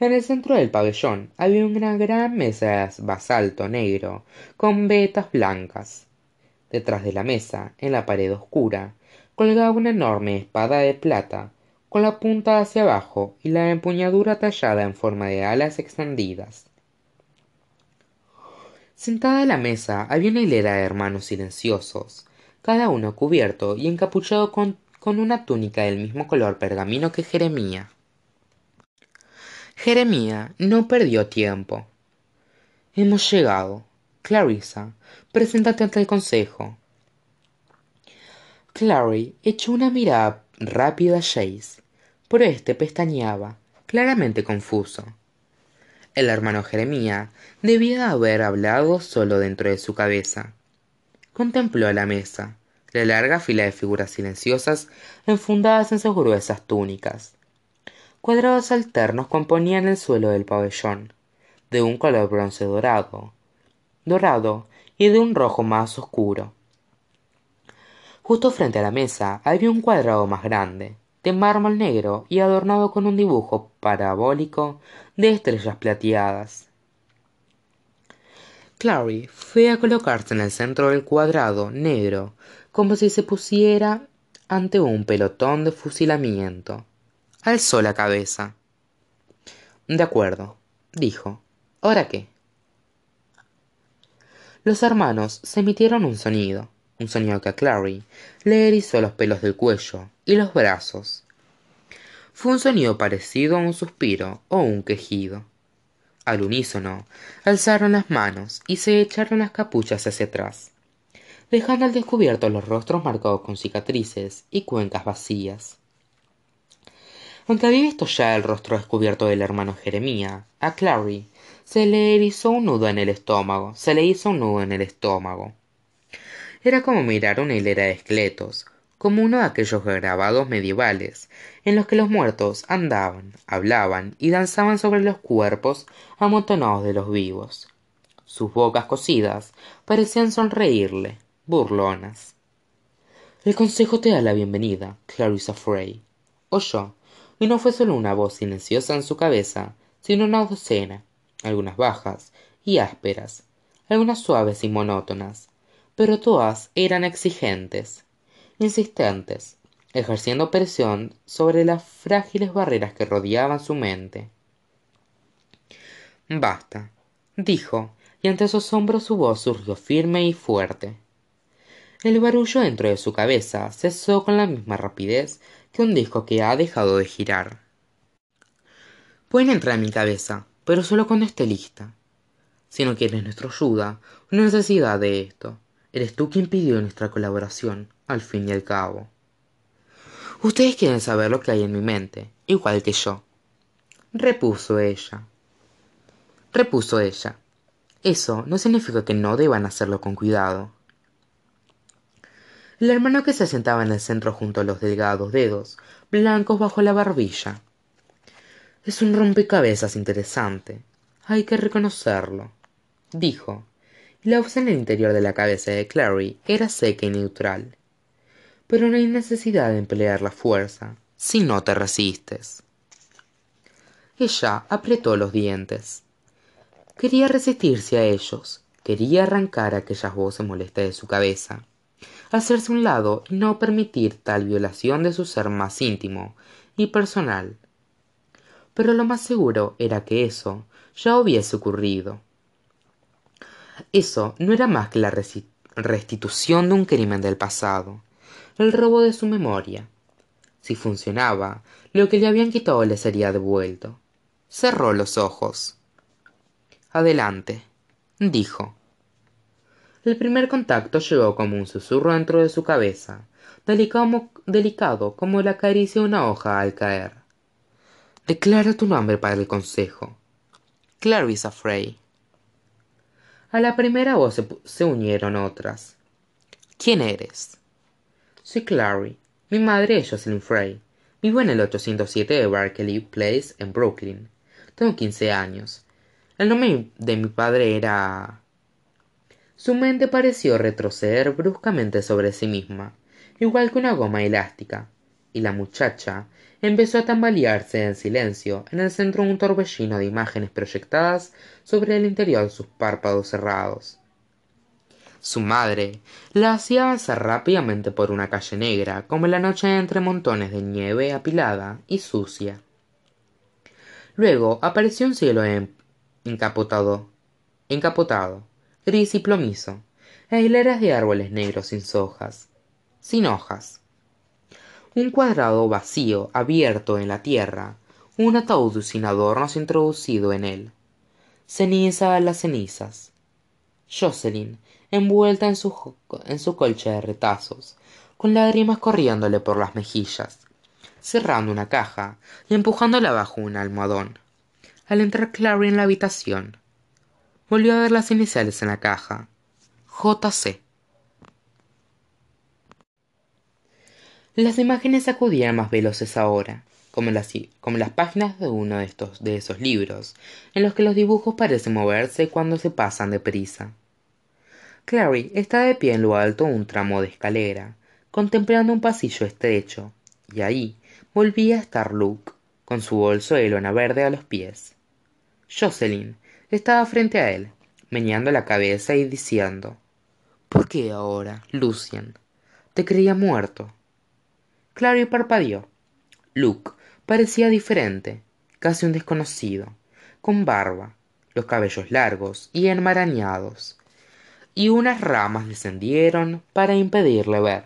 En el centro del pabellón había una gran mesa de basalto negro con vetas blancas. Detrás de la mesa, en la pared oscura, colgaba una enorme espada de plata con la punta hacia abajo y la empuñadura tallada en forma de alas extendidas. Sentada a la mesa había una hilera de hermanos silenciosos, cada uno cubierto y encapuchado con, una túnica del mismo color pergamino que Jeremía. Jeremía no perdió tiempo. Hemos llegado. Clarissa, preséntate ante el consejo. Clary echó una mirada rápida a Jace, pero éste pestañeaba, claramente confuso. El hermano Jeremía debía haber hablado solo dentro de su cabeza. Contempló la mesa, la larga fila de figuras silenciosas enfundadas en sus gruesas túnicas. Cuadrados alternos componían el suelo del pabellón, de un color bronce dorado, dorado y de un rojo más oscuro. Justo frente a la mesa había un cuadrado más grande, de mármol negro y adornado con un dibujo parabólico de estrellas plateadas. Clary fue a colocarse en el centro del cuadrado negro, como si se pusiera ante un pelotón de fusilamiento. Alzó la cabeza. De acuerdo, dijo. ¿Ahora qué? Los hermanos se emitieron un sonido un sonido que a Clary le erizó los pelos del cuello y los brazos. Fue un sonido parecido a un suspiro o un quejido. Al unísono, alzaron las manos y se echaron las capuchas hacia atrás, dejando al descubierto los rostros marcados con cicatrices y cuencas vacías. Aunque había visto ya el rostro descubierto del hermano Jeremía, a Clary se le erizó un nudo en el estómago, se le hizo un nudo en el estómago. Era como mirar una hilera de esqueletos, como uno de aquellos grabados medievales, en los que los muertos andaban, hablaban y danzaban sobre los cuerpos amontonados de los vivos. Sus bocas cosidas parecían sonreírle, burlonas. El consejo te da la bienvenida, Clarissa Frey. Oyó, y no fue solo una voz silenciosa en su cabeza, sino una docena, algunas bajas y ásperas, algunas suaves y monótonas, pero todas eran exigentes, insistentes, ejerciendo presión sobre las frágiles barreras que rodeaban su mente. Basta, dijo, y ante su asombro su voz surgió firme y fuerte. El barullo dentro de su cabeza cesó con la misma rapidez que un disco que ha dejado de girar. Pueden entrar en mi cabeza, pero solo cuando esté lista. Si no quieres nuestra ayuda, no necesidad de esto. Eres tú quien pidió nuestra colaboración, al fin y al cabo. Ustedes quieren saber lo que hay en mi mente, igual que yo. Repuso ella. Repuso ella. Eso no significa que no deban hacerlo con cuidado. El hermano que se sentaba en el centro junto a los delgados dedos, blancos bajo la barbilla. Es un rompecabezas interesante. Hay que reconocerlo, dijo. La voz en el interior de la cabeza de Clary era seca y neutral. Pero no hay necesidad de emplear la fuerza si no te resistes. Ella apretó los dientes. Quería resistirse a ellos, quería arrancar aquellas voces molestas de su cabeza hacerse un lado y no permitir tal violación de su ser más íntimo y personal. Pero lo más seguro era que eso ya hubiese ocurrido. Eso no era más que la restitución de un crimen del pasado, el robo de su memoria. Si funcionaba, lo que le habían quitado le sería devuelto. Cerró los ojos. Adelante, dijo. El primer contacto llegó como un susurro dentro de su cabeza, delicado, delicado como la caricia de una hoja al caer. Declara tu nombre para el consejo. Clarissa Frey. A la primera voz se, unieron otras. ¿Quién eres? Soy Clary. Mi madre es Jocelyn Frey. Vivo en el 807 de Berkeley Place en Brooklyn. Tengo quince años. El nombre de mi padre era su mente pareció retroceder bruscamente sobre sí misma, igual que una goma elástica, y la muchacha empezó a tambalearse en silencio en el centro de un torbellino de imágenes proyectadas sobre el interior de sus párpados cerrados. Su madre la hacía avanzar rápidamente por una calle negra, como la noche entre montones de nieve apilada y sucia. Luego apareció un cielo encapotado, encapotado, gris y plomizo, e hileras de árboles negros sin hojas, sin hojas. Un cuadrado vacío abierto en la tierra, un ataúd sin adornos introducido en él. Ceniza a las cenizas. Jocelyn, envuelta en su, en su colcha de retazos, con lágrimas corriéndole por las mejillas, cerrando una caja y empujándola bajo un almohadón. Al entrar Clary en la habitación, volvió a ver las iniciales en la caja. JC. Las imágenes acudían más veloces ahora, como las, como las páginas de uno de, estos, de esos libros, en los que los dibujos parecen moverse cuando se pasan de prisa. Clary está de pie en lo alto de un tramo de escalera, contemplando un pasillo estrecho, y ahí volvía a estar Luke, con su bolso de lona verde a los pies. Jocelyn, estaba frente a él, meneando la cabeza y diciendo ¿Por qué ahora, Lucian? Te creía muerto. Clary parpadeó. Luke parecía diferente, casi un desconocido, con barba, los cabellos largos y enmarañados, y unas ramas descendieron para impedirle ver.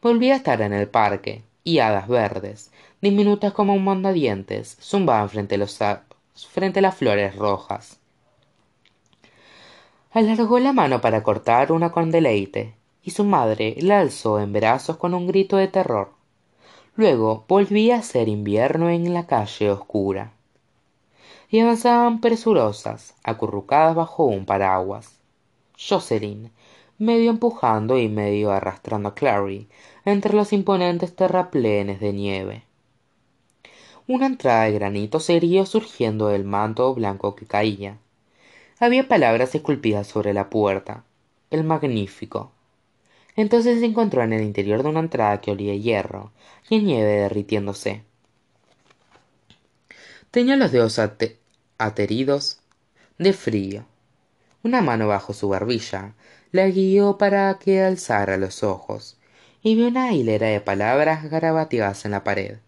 Volvía a estar en el parque, y hadas verdes, diminutas como un mondadientes, zumbaban frente a los frente a las flores rojas. Alargó la mano para cortar una con deleite, y su madre la alzó en brazos con un grito de terror. Luego volvía a ser invierno en la calle oscura. Y avanzaban presurosas, acurrucadas bajo un paraguas. Jocelyn, medio empujando y medio arrastrando a Clary entre los imponentes terraplenes de nieve. Una entrada de granito se irguió surgiendo del manto blanco que caía. Había palabras esculpidas sobre la puerta. El magnífico. Entonces se encontró en el interior de una entrada que olía hierro y nieve derritiéndose. Tenía los dedos ateridos de frío. una mano bajo su barbilla la guió para que alzara los ojos y vio una hilera de palabras garabateadas en la pared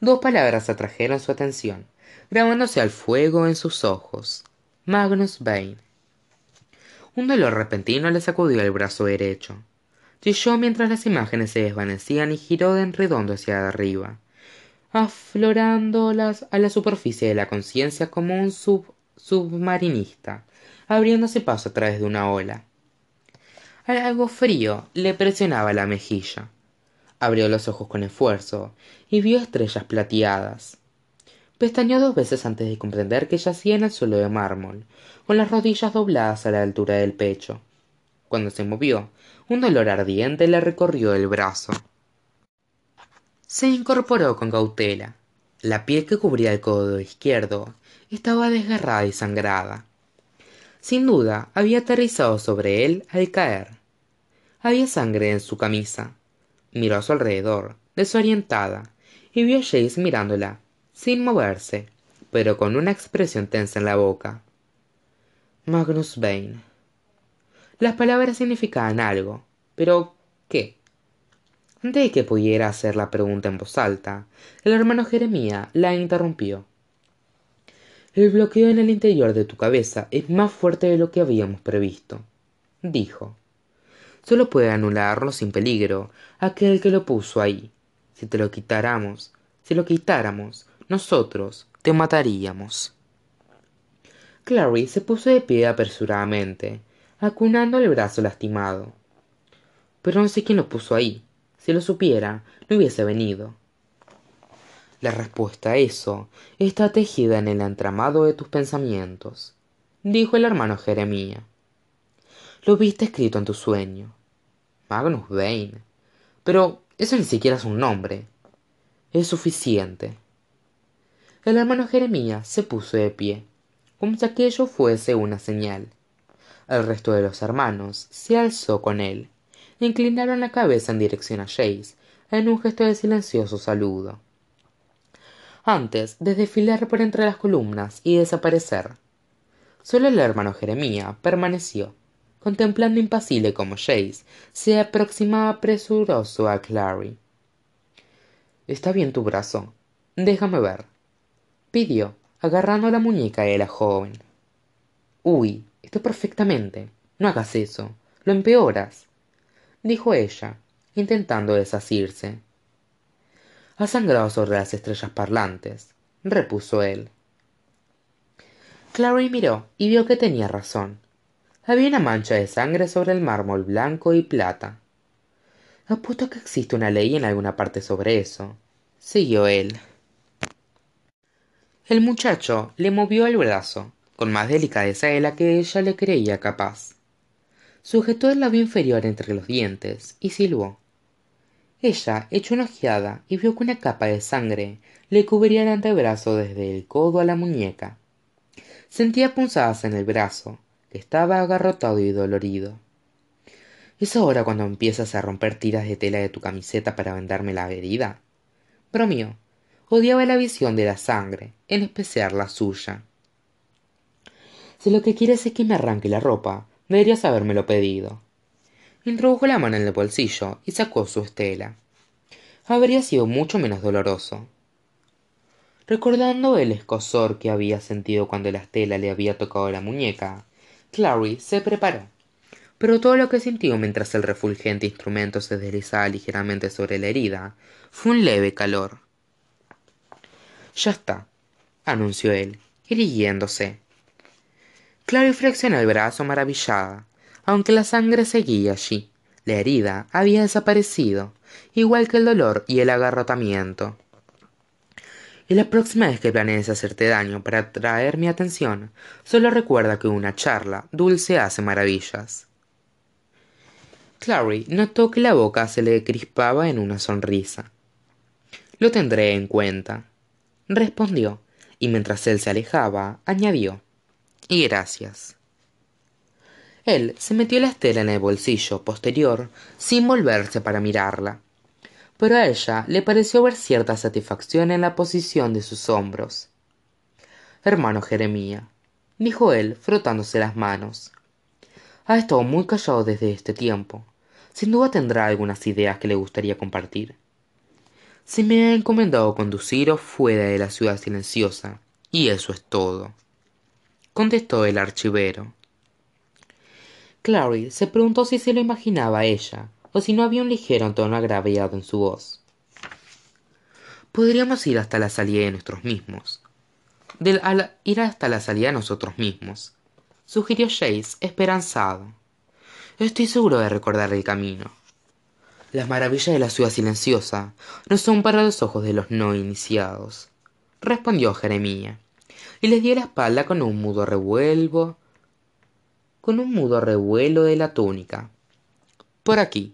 dos palabras atrajeron su atención grabándose al fuego en sus ojos. Magnus Bane. un dolor repentino le sacudió el brazo derecho. Chilló mientras las imágenes se desvanecían y giró en redondo hacia arriba aflorándolas a la superficie de la conciencia como un submarinista abriéndose paso a través de una ola. Algo frío le presionaba la mejilla abrió los ojos con esfuerzo y vio estrellas plateadas. Pestañeó dos veces antes de comprender que yacía en el suelo de mármol con las rodillas dobladas a la altura del pecho. Cuando se movió un dolor ardiente le recorrió el brazo. Se incorporó con cautela. La piel que cubría el codo izquierdo estaba desgarrada y sangrada. Sin duda había aterrizado sobre él al caer. Había sangre en su camisa miró a su alrededor desorientada y vio a Jace mirándola sin moverse pero con una expresión tensa en la boca. Magnus Bane. las palabras significaban algo pero qué de que pudiera hacer la pregunta en voz alta el hermano jeremía la interrumpió. El bloqueo en el interior de tu cabeza es más fuerte de lo que habíamos previsto dijo solo puede anularlo sin peligro. Aquel que lo puso ahí si te lo quitáramos si lo quitáramos nosotros te mataríamos. Clary se puso de pie apresuradamente acunando el brazo lastimado. Pero no sé quién lo puso ahí. Si lo supiera no hubiese venido. La respuesta a eso está tejida en el entramado de tus pensamientos dijo el hermano jeremía lo viste escrito en tu sueño magnus Bane. pero eso ni siquiera es un nombre. Es suficiente. El hermano jeremía se puso de pie como si aquello fuese una señal. El resto de los hermanos se alzó con él inclinaron la cabeza en dirección a Jace en un gesto de silencioso saludo. Antes de desfilar por entre las columnas y desaparecer solo el hermano jeremía permaneció contemplando impasible cómo Jace se aproximaba presuroso a Clary. Está bien tu brazo. Déjame ver. Pidió agarrando la muñeca de la joven. Uy está perfectamente. No hagas eso. Lo empeoras dijo ella intentando desasirse. Ha sangrado sobre las estrellas parlantes repuso él. Clary miró y vio que tenía razón había una mancha de sangre sobre el mármol blanco y plata. Apuesto que existe una ley en alguna parte sobre eso siguió él. El muchacho le movió el brazo con más delicadeza de la que ella le creía capaz. Sujetó el labio inferior entre los dientes y silbó. Ella echó una ojeada y vio que una capa de sangre le cubría el antebrazo desde el codo a la muñeca. Sentía punzadas en el brazo estaba agarrotado y dolorido. Es ahora cuando empiezas a romper tiras de tela de tu camiseta para vendarme la herida bromeó odiaba la visión de la sangre en especial la suya. Si lo que quieres es que me arranque la ropa deberías habérmelo pedido. Introdujo la mano en el bolsillo y sacó su estela. Habría sido mucho menos doloroso. Recordando el escozor que había sentido cuando la estela le había tocado la muñeca clary se preparó pero todo lo que sintió mientras el refulgente instrumento se deslizaba ligeramente sobre la herida fue un leve calor. Ya está anunció él irguiéndose. Clary flexionó el brazo maravillada aunque la sangre seguía allí. La herida había desaparecido igual que el dolor y el agarrotamiento y la próxima vez que planees hacerte daño para atraer mi atención solo recuerda que una charla dulce hace maravillas. Clary notó que la boca se le crispaba en una sonrisa. Lo tendré en cuenta respondió y mientras él se alejaba añadió y gracias él se metió la estela en el bolsillo posterior sin volverse para mirarla pero a ella le pareció ver cierta satisfacción en la posición de sus hombros. Hermano jeremía dijo él frotándose las manos ha estado muy callado desde este tiempo. Sin duda tendrá algunas ideas que le gustaría compartir. Se me ha encomendado conduciros fuera de la ciudad silenciosa y eso es todo contestó el archivero. Clary se preguntó si se lo imaginaba ella o si no había un ligero tono agraviado en su voz. Podríamos ir hasta la salida de nuestros mismos. Ir hasta la salida de nosotros mismos sugirió Chase esperanzado. Estoy seguro de recordar el camino. Las maravillas de la ciudad silenciosa no son para los ojos de los no iniciados respondió jeremía y les dio la espalda con un mudo revuelvo con un mudo revuelo de la túnica. Por aquí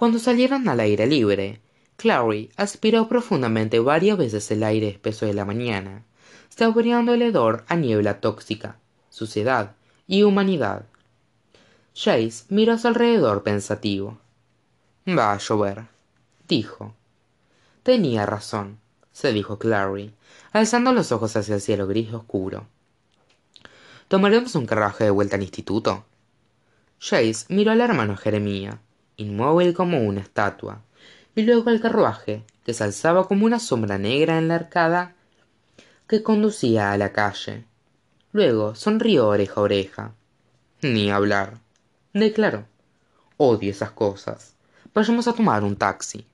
cuando salieron al aire libre clary aspiró profundamente varias veces el aire espeso de la mañana saboreando el hedor a niebla tóxica suciedad y humanidad. Chase miró a su alrededor pensativo. Va a llover dijo. Tenía razón se dijo clary alzando los ojos hacia el cielo gris oscuro. Tomaremos un carruaje de vuelta al instituto Chase miró al hermano jeremía inmóvil como una estatua y luego al carruaje que se alzaba como una sombra negra en la arcada que conducía a la calle. Luego sonrió oreja a oreja. Ni hablar declaró. Odio esas cosas. Vayamos a tomar un taxi